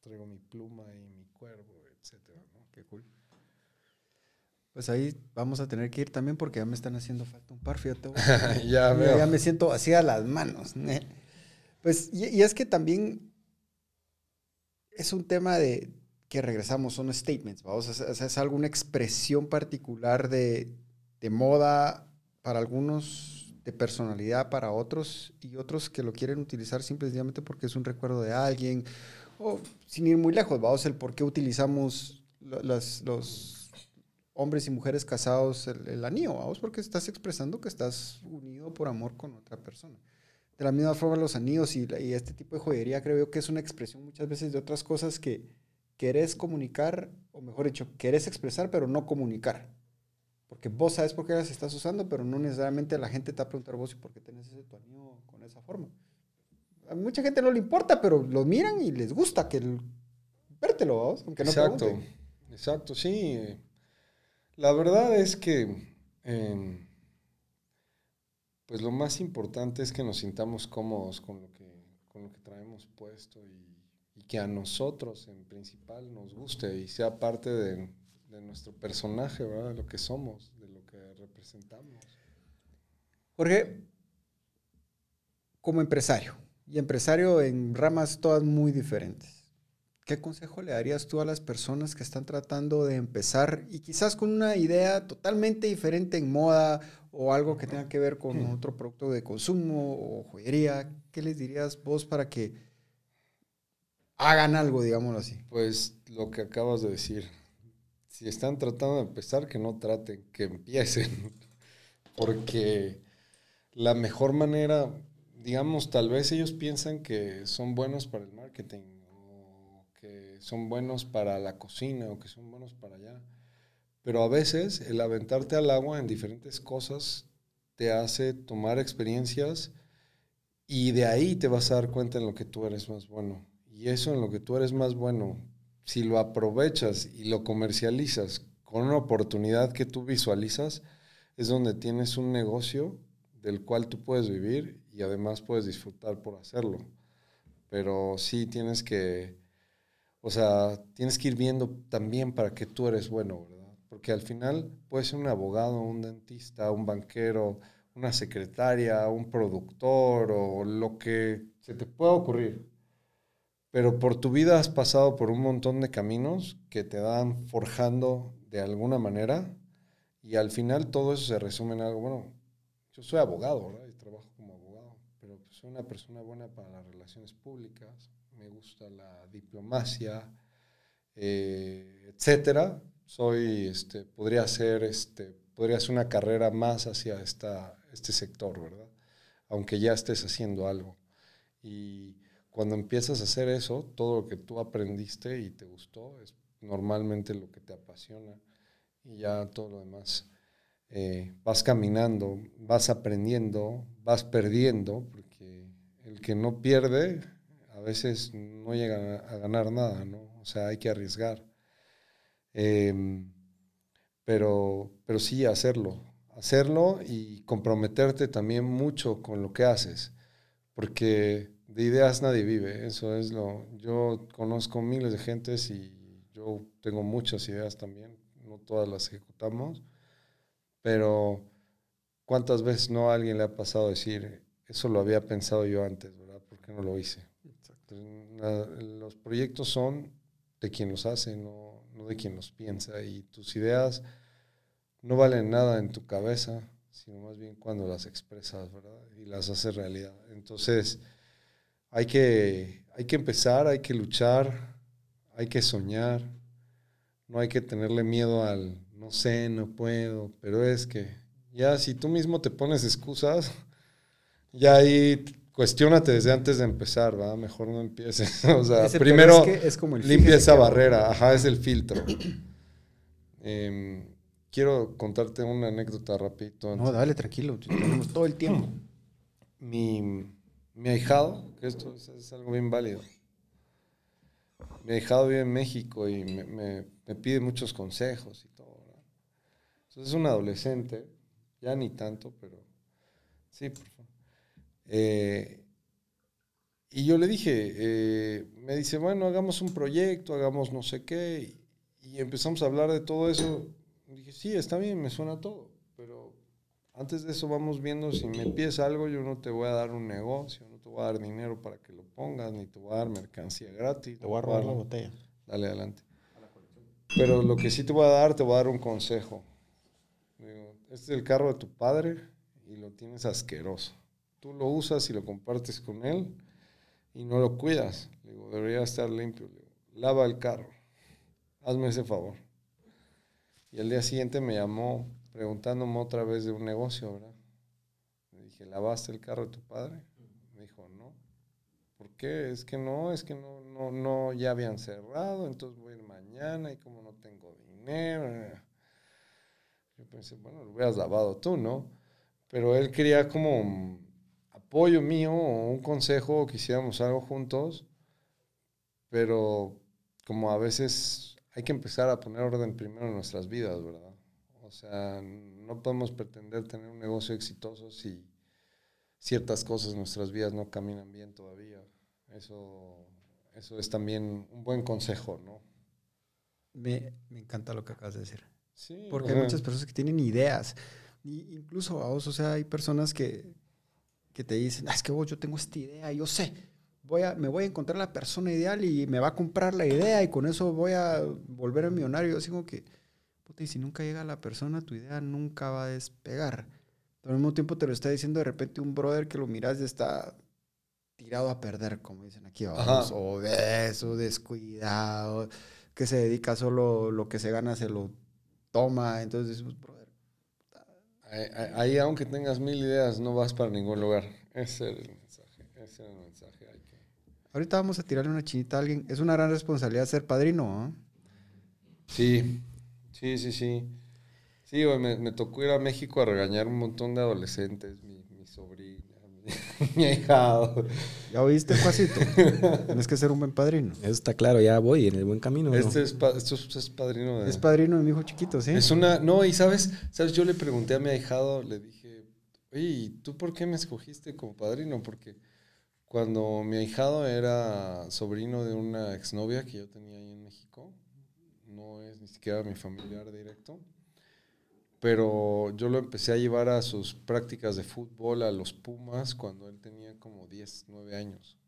Speaker 3: traigo mi pluma y mi cuervo, etcétera. ¿no?
Speaker 1: Qué cool. Pues ahí vamos a tener que ir también porque ya me están haciendo falta un par, fíjate.
Speaker 3: ya veo.
Speaker 1: ya me siento así a las manos. ¿eh? Pues, y, y es que también es un tema de que regresamos, son statements, vamos, es, alguna expresión particular de, de moda para algunos, de personalidad para otros, y otros que lo quieren utilizar simplemente porque es un recuerdo de alguien, o sin ir muy lejos, vamos, el por qué utilizamos los hombres y mujeres casados el, anillo, vamos, porque estás expresando que estás unido por amor con otra persona. De la misma forma, los anillos y, y este tipo de joyería creo yo que es una expresión muchas veces de otras cosas que querés comunicar, o mejor dicho, querés expresar, pero no comunicar. Porque vos sabes por qué las estás usando, pero no necesariamente la gente te va a preguntar vos y por qué tenés ese tu anillo con esa forma. A mucha gente no le importa, pero lo miran y les gusta que el, vértelo, aunque no
Speaker 3: exacto,
Speaker 1: pregunten.
Speaker 3: exacto, sí. La verdad es que eh, pues lo más importante es que nos sintamos cómodos con lo que, con lo que traemos puesto y, y que a nosotros en principal nos guste y sea parte de, de nuestro personaje, ¿verdad? De lo que somos, de lo que representamos.
Speaker 1: Jorge, como empresario, y empresario en ramas todas muy diferentes, ¿qué consejo le darías tú a las personas que están tratando de empezar y quizás con una idea totalmente diferente en moda o algo que tenga que ver con otro producto de consumo o joyería? ¿Qué les dirías vos para que hagan algo, digámoslo así?
Speaker 3: Pues lo que acabas de decir, si están tratando de empezar, que no traten, que empiecen, porque la mejor manera, digamos, tal vez ellos piensan que son buenos para el marketing o que son buenos para la cocina o que son buenos para allá, pero a veces el aventarte al agua en diferentes cosas te hace tomar experiencias y de ahí te vas a dar cuenta en lo que tú eres más bueno. Y eso en lo que tú eres más bueno, si lo aprovechas y lo comercializas con una oportunidad que tú visualizas, es donde tienes un negocio del cual tú puedes vivir y además puedes disfrutar por hacerlo. Pero sí tienes que, o sea, tienes que ir viendo también para qué tú eres bueno, ¿verdad? Porque al final puedes ser un abogado, un dentista, un banquero, una secretaria, un productor o lo que se te pueda ocurrir. Pero por tu vida has pasado por un montón de caminos que te dan forjando de alguna manera y al final todo eso se resume en algo, bueno, yo soy abogado, ¿verdad? Y trabajo como abogado, pero pues soy una persona buena para las relaciones públicas, me gusta la diplomacia, eh, etcétera. Soy, este, podría ser, este, podría ser una carrera más hacia esta, este sector, ¿verdad? Aunque ya estés haciendo algo. Y cuando empiezas a hacer eso, todo lo que tú aprendiste y te gustó es normalmente lo que te apasiona y ya todo lo demás. eh, vas caminando, vas aprendiendo, vas perdiendo, porque el que no pierde a veces no llega a, ganar nada, ¿no? O sea, hay que arriesgar. Em, pero, pero sí hacerlo, hacerlo y comprometerte también mucho con lo que haces, porque de ideas nadie vive, eso es lo, yo conozco miles de gentes y yo tengo muchas ideas también, no todas las ejecutamos, pero ¿cuántas veces no a alguien le ha pasado decir, eso lo había pensado yo antes, ¿verdad? ¿Por qué no lo hice? los proyectos son de quien los hace, no, no de quien los piensa. Y tus ideas no valen nada en tu cabeza, sino más bien cuando las expresas, ¿verdad? Y las haces realidad. Entonces, hay que, hay que empezar, hay que luchar, hay que soñar, no hay que tenerle miedo al no sé, no puedo, pero es que ya si tú mismo te pones excusas, ya ahí cuestionate desde antes de empezar, ¿va? Mejor no empieces. o sea, primero es como limpia esa barrera, ajá, es el filtro. Em, quiero contarte una anécdota rapidito.
Speaker 1: No, dale, tranquilo, tenemos todo el tiempo.
Speaker 3: Mi, mi ahijado, esto es, algo bien válido. Mi ahijado vive en México y me, pide muchos consejos y todo. Entonces es un adolescente, ya ni tanto, pero sí, por favor. Eh, y yo le dije, eh, me dice, bueno, hagamos un proyecto, hagamos no sé qué, y, empezamos a hablar de todo eso. Dije, sí, está bien, me suena todo, pero antes de eso vamos viendo si me pides algo, yo no te voy a dar un negocio, voy a dar dinero para que lo pongas, ni te voy a dar mercancía gratis.
Speaker 1: Te voy a robar la botella.
Speaker 3: Dale adelante. Pero lo que sí te voy a dar, te voy a dar un consejo. este es el carro de tu padre y lo tienes asqueroso tú lo usas y lo compartes con él y no lo cuidas. digo, debería estar limpio. lava el carro. Hazme ese favor. Y al día siguiente me llamó preguntándome otra vez de un negocio, ¿verdad? Le dije, ¿lavaste el carro de tu padre? Me dijo, no. ¿Por qué? Es que no, es que no, no, no, ya habían cerrado, entonces voy a ir mañana y como no tengo dinero. Yo pensé, bueno, lo hubieras lavado tú, ¿no? Pero él quería como apoyo mío o un consejo que hiciéramos algo juntos, pero como a veces hay que empezar a poner orden primero en nuestras vidas, ¿verdad? O sea, no podemos pretender tener un negocio exitoso si ciertas cosas en nuestras vidas no caminan bien todavía. Eso, eso es también un buen consejo, ¿no?
Speaker 1: Me, me encanta lo que acabas de decir. Sí, Porque hay muchas personas que tienen ideas. Y incluso a vos, o sea, hay personas que, que te dicen, ah, es que vos, yo tengo esta idea, yo sé, voy a, me voy a encontrar la persona ideal y me va a comprar la idea y con eso voy a volver a millonario. Yo digo que, puta, y si nunca llega la persona, tu idea nunca va a despegar. Pero al mismo tiempo te lo está diciendo de repente un brother que lo miras y está tirado a perder, como dicen aquí, vamos, obeso, descuidado, que se dedica solo lo que se gana, se lo toma. Entonces, brother,
Speaker 3: Ahí, aunque tengas mil ideas, no vas para ningún lugar. Ese es el mensaje. Ese es el mensaje.
Speaker 1: Ahorita vamos a tirarle una chinita a alguien. Es una gran responsabilidad ser padrino, ¿ah?
Speaker 3: Sí, sí, sí, sí. Sí, me, me, tocó ir a México a regañar un montón de adolescentes, mi, mi mi ahijado.
Speaker 1: ¿Ya oíste, Juacito? Tienes que ser un buen padrino.
Speaker 2: Eso está claro, ya voy en el buen camino.
Speaker 3: Este es, esto es padrino
Speaker 1: de... Es padrino de mi hijo chiquito, ¿sí?
Speaker 3: Es una... No, y sabes, sabes, yo le pregunté a mi ahijado, le dije, oye, ¿tú por qué me escogiste como padrino? Porque cuando mi ahijado era sobrino de una exnovia que yo tenía ahí en México, no es ni siquiera mi familiar directo, pero yo lo empecé a llevar a sus prácticas de fútbol, a los Pumas, cuando él tenía como 10, 9 años.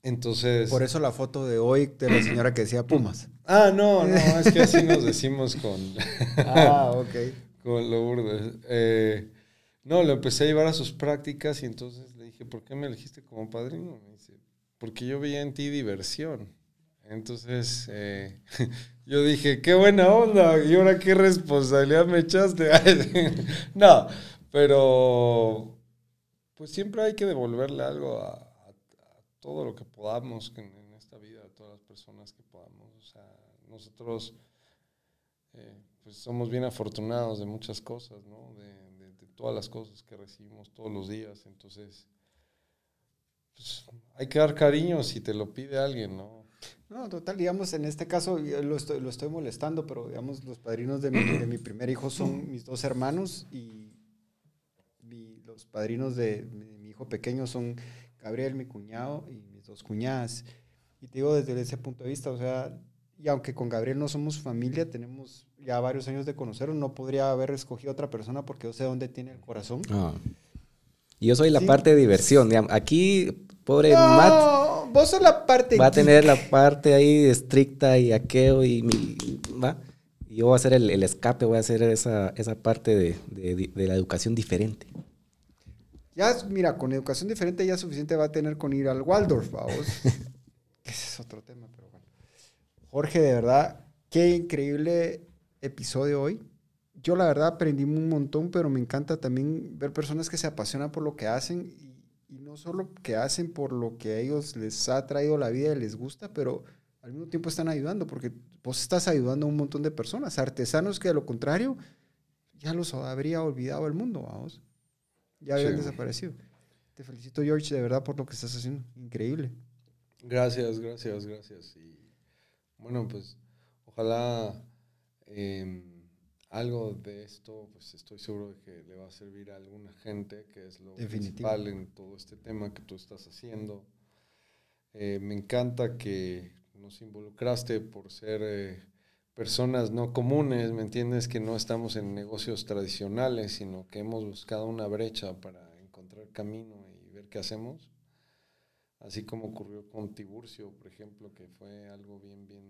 Speaker 3: Entonces...
Speaker 1: Por eso la foto de hoy de la señora que decía Pumas.
Speaker 3: Ah, no, no, es que así nos decimos con...
Speaker 1: ah, ok.
Speaker 3: Con Lourdes. Eh, no, lo empecé a llevar a sus prácticas y entonces le dije, ¿por qué me elegiste como padrino? Me dice, porque yo veía en ti diversión. Entonces, eh, yo dije, qué buena onda, y ahora qué responsabilidad me echaste. no, pero pues siempre hay que devolverle algo a, todo lo que podamos en, esta vida, a todas las personas que podamos. O sea, nosotros eh, pues somos bien afortunados de muchas cosas, ¿no? De, todas las cosas que recibimos todos los días. Entonces, pues, hay que dar cariño si te lo pide alguien, ¿no?
Speaker 1: No, total, digamos, en este caso lo estoy, lo estoy molestando, pero digamos, los padrinos de mi, de mi primer hijo son mis dos hermanos y los padrinos de, mi hijo pequeño son Gabriel, mi cuñado, y mis dos cuñadas. Y te digo desde ese punto de vista, o sea, y aunque con Gabriel no somos familia, tenemos ya varios años de conocerlo, no podría haber escogido otra persona porque yo sé dónde tiene el corazón. Ah.
Speaker 2: Yo soy la parte de diversión. Aquí, pobre
Speaker 1: no,
Speaker 2: Matt
Speaker 1: vos sos la parte
Speaker 2: va a
Speaker 1: geek.
Speaker 2: tener la parte ahí estricta y aqueo y mi, va. Y yo voy a hacer el, el escape, voy a hacer esa, esa parte de, de- de la educación diferente.
Speaker 1: Ya, mira, con educación diferente ya suficiente va a tener con ir al Waldorf, vamos. Ese es otro tema, pero bueno. Jorge, de verdad, qué increíble episodio hoy. Yo la verdad aprendí un montón, pero me encanta también ver personas que se apasionan por lo que hacen y, y no solo que hacen por lo que a ellos les ha traído la vida y les gusta, pero al mismo tiempo están ayudando, porque vos estás ayudando a un montón de personas, artesanos que de lo contrario ya los habría olvidado el mundo, vamos. Ya habían
Speaker 3: Sí.
Speaker 1: desaparecido. Te felicito, George, de verdad, por lo que estás haciendo. Increíble.
Speaker 3: Gracias, gracias, gracias. Y bueno, pues ojalá em, algo de esto, pues estoy seguro de que le va a servir a alguna gente, que es lo
Speaker 1: Definitivo.
Speaker 3: principal en todo este tema que tú estás haciendo. Eh, me encanta que nos involucraste por ser eh, personas no comunes, ¿me entiendes? Que no estamos en negocios tradicionales, sino que hemos buscado una brecha para encontrar camino y ver qué hacemos. Así como ocurrió con Tiburcio, por ejemplo, que fue algo bien, bien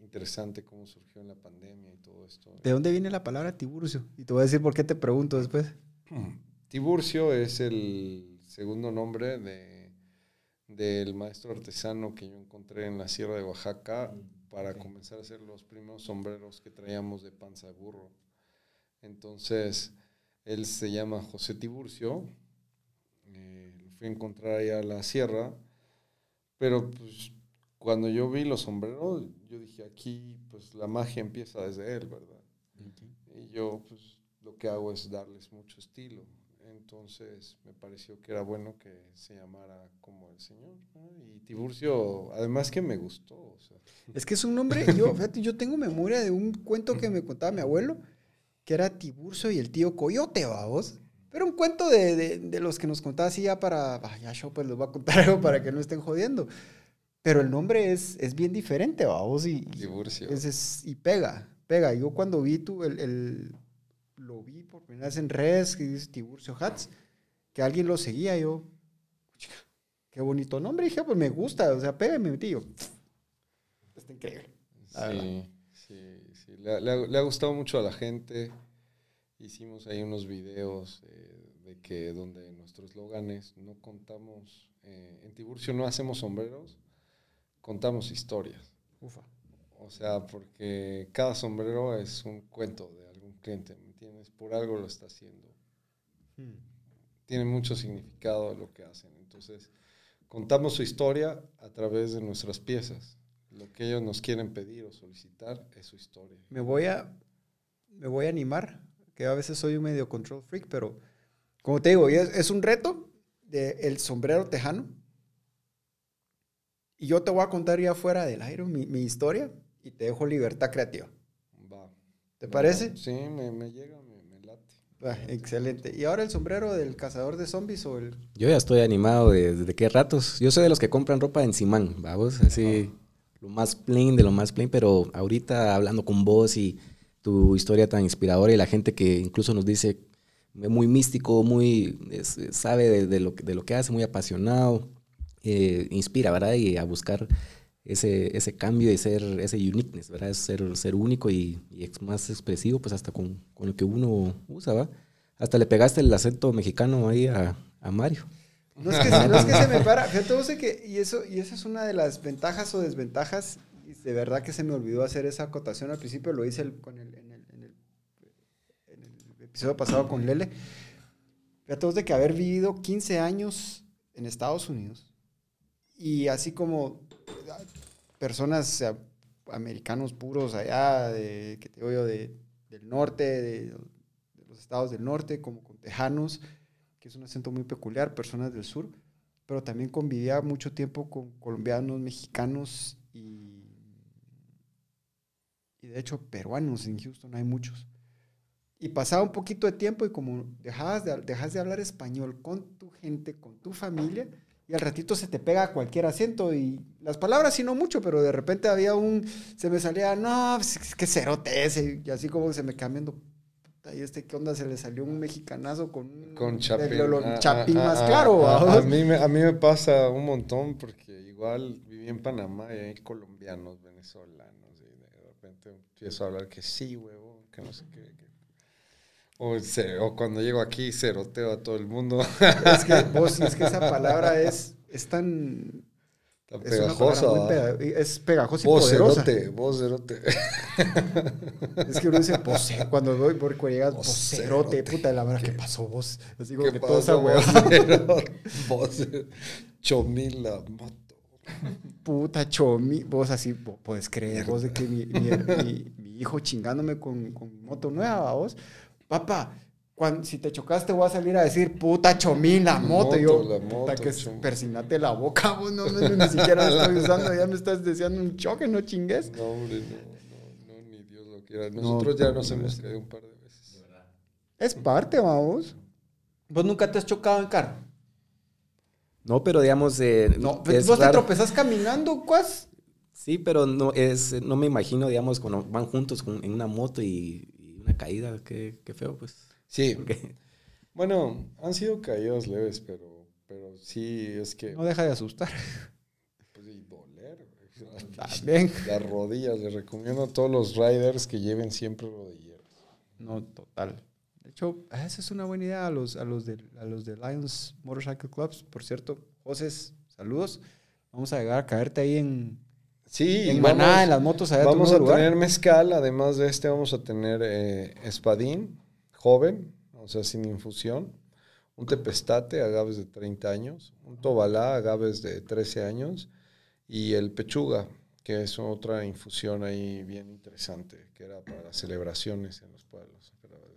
Speaker 3: interesante cómo surgió en la pandemia y todo esto.
Speaker 1: ¿De dónde viene la palabra tiburcio? Y te voy a decir por qué te pregunto después.
Speaker 3: Tiburcio es el segundo nombre de, del maestro artesano que yo encontré en la Sierra de Oaxaca para comenzar a hacer los primeros sombreros que traíamos de panza de burro. Entonces, él se llama José Tiburcio. eh, lo fui a encontrar allá a la sierra. Pero pues cuando yo vi los sombreros, yo dije, aquí pues la magia empieza desde él, ¿verdad? Y yo pues lo que hago es darles mucho estilo. Entonces me pareció que era bueno que se llamara como el Señor. ¿no? Y Tiburcio, además que me gustó. o sea,
Speaker 1: Es que es un nombre, yo, fíjate, yo tengo memoria de un cuento que me contaba mi abuelo, que era Tiburcio y el tío Coyote, vamos. Pero un cuento de, de- de los que nos contaba así ya para, ya yo pues les voy a contar algo para que no estén jodiendo. Pero el nombre es, es bien diferente, vamos, y, y, es- es- pega, pega. Yo cuando vi tu, el, el- lo vi por primera vez en redes, que dice Tiburcio Hats, que alguien lo seguía, yo, "Chica, qué bonito nombre, dije, pues me gusta, o sea, pega y me metí yo. Está increíble.
Speaker 3: Sí, sí, sí. Le, ha- le ha, le ha gustado mucho a la gente. Hicimos ahí unos videos eh, de que donde nuestros esloganes no contamos, eh, en Tiburcio no hacemos sombreros, contamos historias.
Speaker 1: Ufa.
Speaker 3: O sea, porque cada sombrero es un cuento de algún cliente, ¿me entiendes? Por algo lo está haciendo. Tiene mucho significado lo que hacen. Entonces, contamos su historia a través de nuestras piezas. Lo que ellos nos quieren pedir o solicitar es su historia.
Speaker 1: Me voy a, me voy a animar, que a veces soy un medio control freak, pero como te digo, es, es un reto de el sombrero tejano. Y yo te voy a contar ya fuera del aire mi, mi historia y te dejo libertad creativa.
Speaker 3: Va.
Speaker 1: ¿Te parece?
Speaker 3: Sí, me, me llega, me, me late.
Speaker 1: Excelente. ¿Y ahora el sombrero del cazador de zombies o el...?
Speaker 2: Yo ya estoy animado de- desde qué ratos. Yo soy de los que compran ropa en Simán, vamos, así lo más plain de lo más plain, pero ahorita hablando con vos y tu historia tan inspiradora y la gente que incluso nos dice muy místico, muy es- sabe de, de lo, de lo que hace, muy apasionado, eh, inspira, ¿verdad? Y a buscar ese, ese cambio y ser ese uniqueness, ¿verdad? Ser, ser único y, y más expresivo, pues hasta con, con lo que uno usa, ¿va? Hasta le pegaste el acento mexicano ahí a, a Mario.
Speaker 1: No es que, no se me para. Fíjate que, y eso, y esa es una de las ventajas o desventajas, y de verdad que se me olvidó hacer esa acotación al principio, lo hice el- con el, en el- en el episodio pasado con Lele. Fíjate vos de que haber vivido 15 años en Estados Unidos, y así como personas americanos puros allá, que te de, del norte, de, los estados del norte, como con tejanos, que es un acento muy peculiar, personas del sur, pero también convivía mucho tiempo con colombianos, mexicanos y, y de hecho peruanos en Houston hay muchos. Y pasaba un poquito de tiempo y como dejabas de, dejas de hablar español con tu gente, con tu familia, y al ratito se te pega cualquier acento y las palabras sí no mucho, pero de repente había un, se me salía, no, pues, es que cerote ese, y así como se me cambiando, ¿y este qué onda? Se le salió un mexicanazo con un
Speaker 3: Con Chapín.
Speaker 1: de lo-
Speaker 3: Ah,
Speaker 1: Chapín
Speaker 3: ah,
Speaker 1: más
Speaker 3: ah,
Speaker 1: claro.
Speaker 3: ah. A, mí me, a mí me pasa un montón porque igual viví en Panamá y hay colombianos, venezolanos y de repente empiezo a hablar que sí, huevo, que no sé qué. O, se- o cuando llego aquí ceroteo a todo el mundo.
Speaker 1: Es que vos, es que esa palabra es, es tan...
Speaker 3: Tan
Speaker 1: Es
Speaker 3: pegajosa.
Speaker 1: es pegajosa y
Speaker 3: Vos
Speaker 1: poderosa.
Speaker 3: cerote, vos cerote.
Speaker 1: Es que uno dice pose, cuando voy por llegas
Speaker 3: Poserote.
Speaker 1: poserote, puta de la verdad, ¿qué pasó vos? Así como
Speaker 3: ¿Qué
Speaker 1: que toda esa hueá,
Speaker 3: vos? Vos, chomila, moto.
Speaker 1: puta chomi, vos así, vos puedes creer, vos de que mi, mi- mi- mi hijo chingándome con, con moto nueva, vos, papá, cuando, si te chocaste voy a salir a decir, puta chomín, la moto, y yo,
Speaker 3: Moto, la
Speaker 1: puta,
Speaker 3: moto,
Speaker 1: que
Speaker 3: chom.
Speaker 1: persinate la boca, vos, no, no, ni siquiera la estoy usando, ya me estás deseando un choque, no chingues.
Speaker 3: No, hombre, no, no, no, ni Dios lo quiera. Nosotros ya nos hemos caído un par de veces.
Speaker 1: Es parte, vamos. ¿Vos nunca te has chocado en carro?
Speaker 2: No, pero digamos, eh,
Speaker 1: No,
Speaker 2: es
Speaker 1: vos te
Speaker 2: raro.
Speaker 1: tropezás caminando, ¿cuás?
Speaker 2: Sí, pero no es, no me imagino, digamos, cuando van juntos con- en una moto y, caída, qué, qué feo, pues.
Speaker 3: Sí,
Speaker 2: Porque-
Speaker 3: bueno, han sido caídas leves, pero, pero sí es que.
Speaker 1: No deja de asustar.
Speaker 3: Pues, y doler. güey.
Speaker 1: También.
Speaker 3: Las rodillas, les recomiendo a todos los riders que lleven siempre rodilleras.
Speaker 1: No, total. De hecho, ah, esa es una buena idea a los, a los, de, a los de Lions Motorcycle Clubs. Por cierto, José, saludos. Vamos a llegar a caerte ahí en,
Speaker 3: Sí,
Speaker 1: en
Speaker 3: vamos-
Speaker 1: Maná, en las motos allá
Speaker 3: Vamos a
Speaker 1: lugar.
Speaker 3: tener mezcal, además de este vamos a tener eh, espadín, joven, o sea, sin infusión, un tepestate, agaves de 30 años, un tobalá, agaves de 13 años, y el pechuga, que es otra infusión ahí bien interesante, que era para las celebraciones en los pueblos.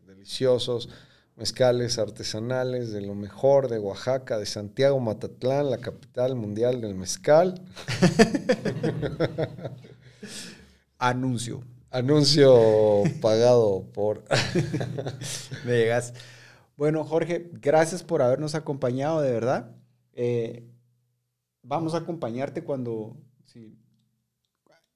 Speaker 3: Deliciosos, mezcales artesanales de lo mejor de Oaxaca, de Santiago, Matatlán, la capital mundial del mezcal.
Speaker 1: Anuncio.
Speaker 3: Anuncio pagado por...
Speaker 1: Me llegas. Bueno, Jorge, gracias por habernos acompañado, de verdad. Eh, vamos a acompañarte cuando si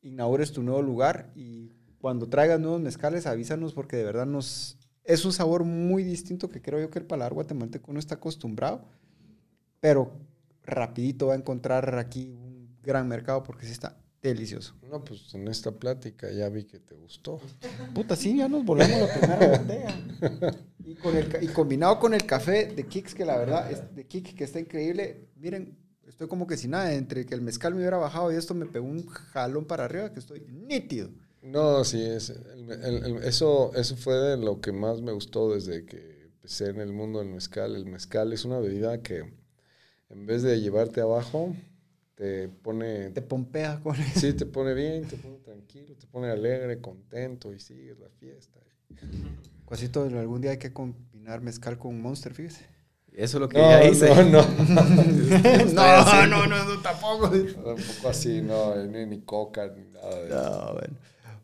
Speaker 1: inaugures tu nuevo lugar y cuando traigas nuevos mezcales, avísanos porque de verdad nos es un sabor muy distinto que creo yo que el paladar guatemalteco no está acostumbrado, pero rapidito va a encontrar aquí un gran mercado porque sí está delicioso.
Speaker 3: No, pues en esta plática ya vi que te gustó.
Speaker 1: Puta, sí, ya nos volamos la primera botella. Y, con el, y combinado con el café de Kicks, que la verdad, es de Kick, que está increíble. Miren, estoy como que sin nada. Entre que el mezcal me hubiera bajado y esto me pegó un jalón para arriba, que estoy nítido.
Speaker 3: No, sí, es, el- el- el- eso, eso fue de lo que más me gustó desde que empecé en el mundo del mezcal. El mezcal es una bebida que en vez de llevarte abajo, te pone...
Speaker 1: Te pompea con el-
Speaker 3: Sí, te pone bien, te pone tranquilo, te pone alegre, contento y sigues la fiesta.
Speaker 1: Cuasito, algún día hay que combinar mezcal con Monster, fíjese.
Speaker 2: Eso es lo que
Speaker 3: No,
Speaker 2: ya hice.
Speaker 3: no, no.
Speaker 1: no, no, no, no, tampoco.
Speaker 3: Tampoco así, no, ni, ni coca, ni nada de eso.
Speaker 1: No, bueno.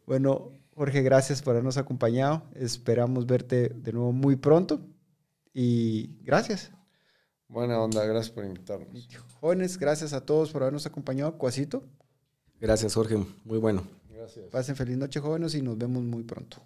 Speaker 1: Bueno, Jorge, gracias por habernos acompañado. Esperamos verte de nuevo muy pronto. Y gracias.
Speaker 3: Buena onda, gracias por invitarnos.
Speaker 1: Jóvenes, gracias a todos por habernos acompañado. Cuasito,
Speaker 2: Gracias, Jorge. Muy bueno.
Speaker 3: Gracias.
Speaker 1: pasen feliz noche, jóvenes, y nos vemos muy pronto.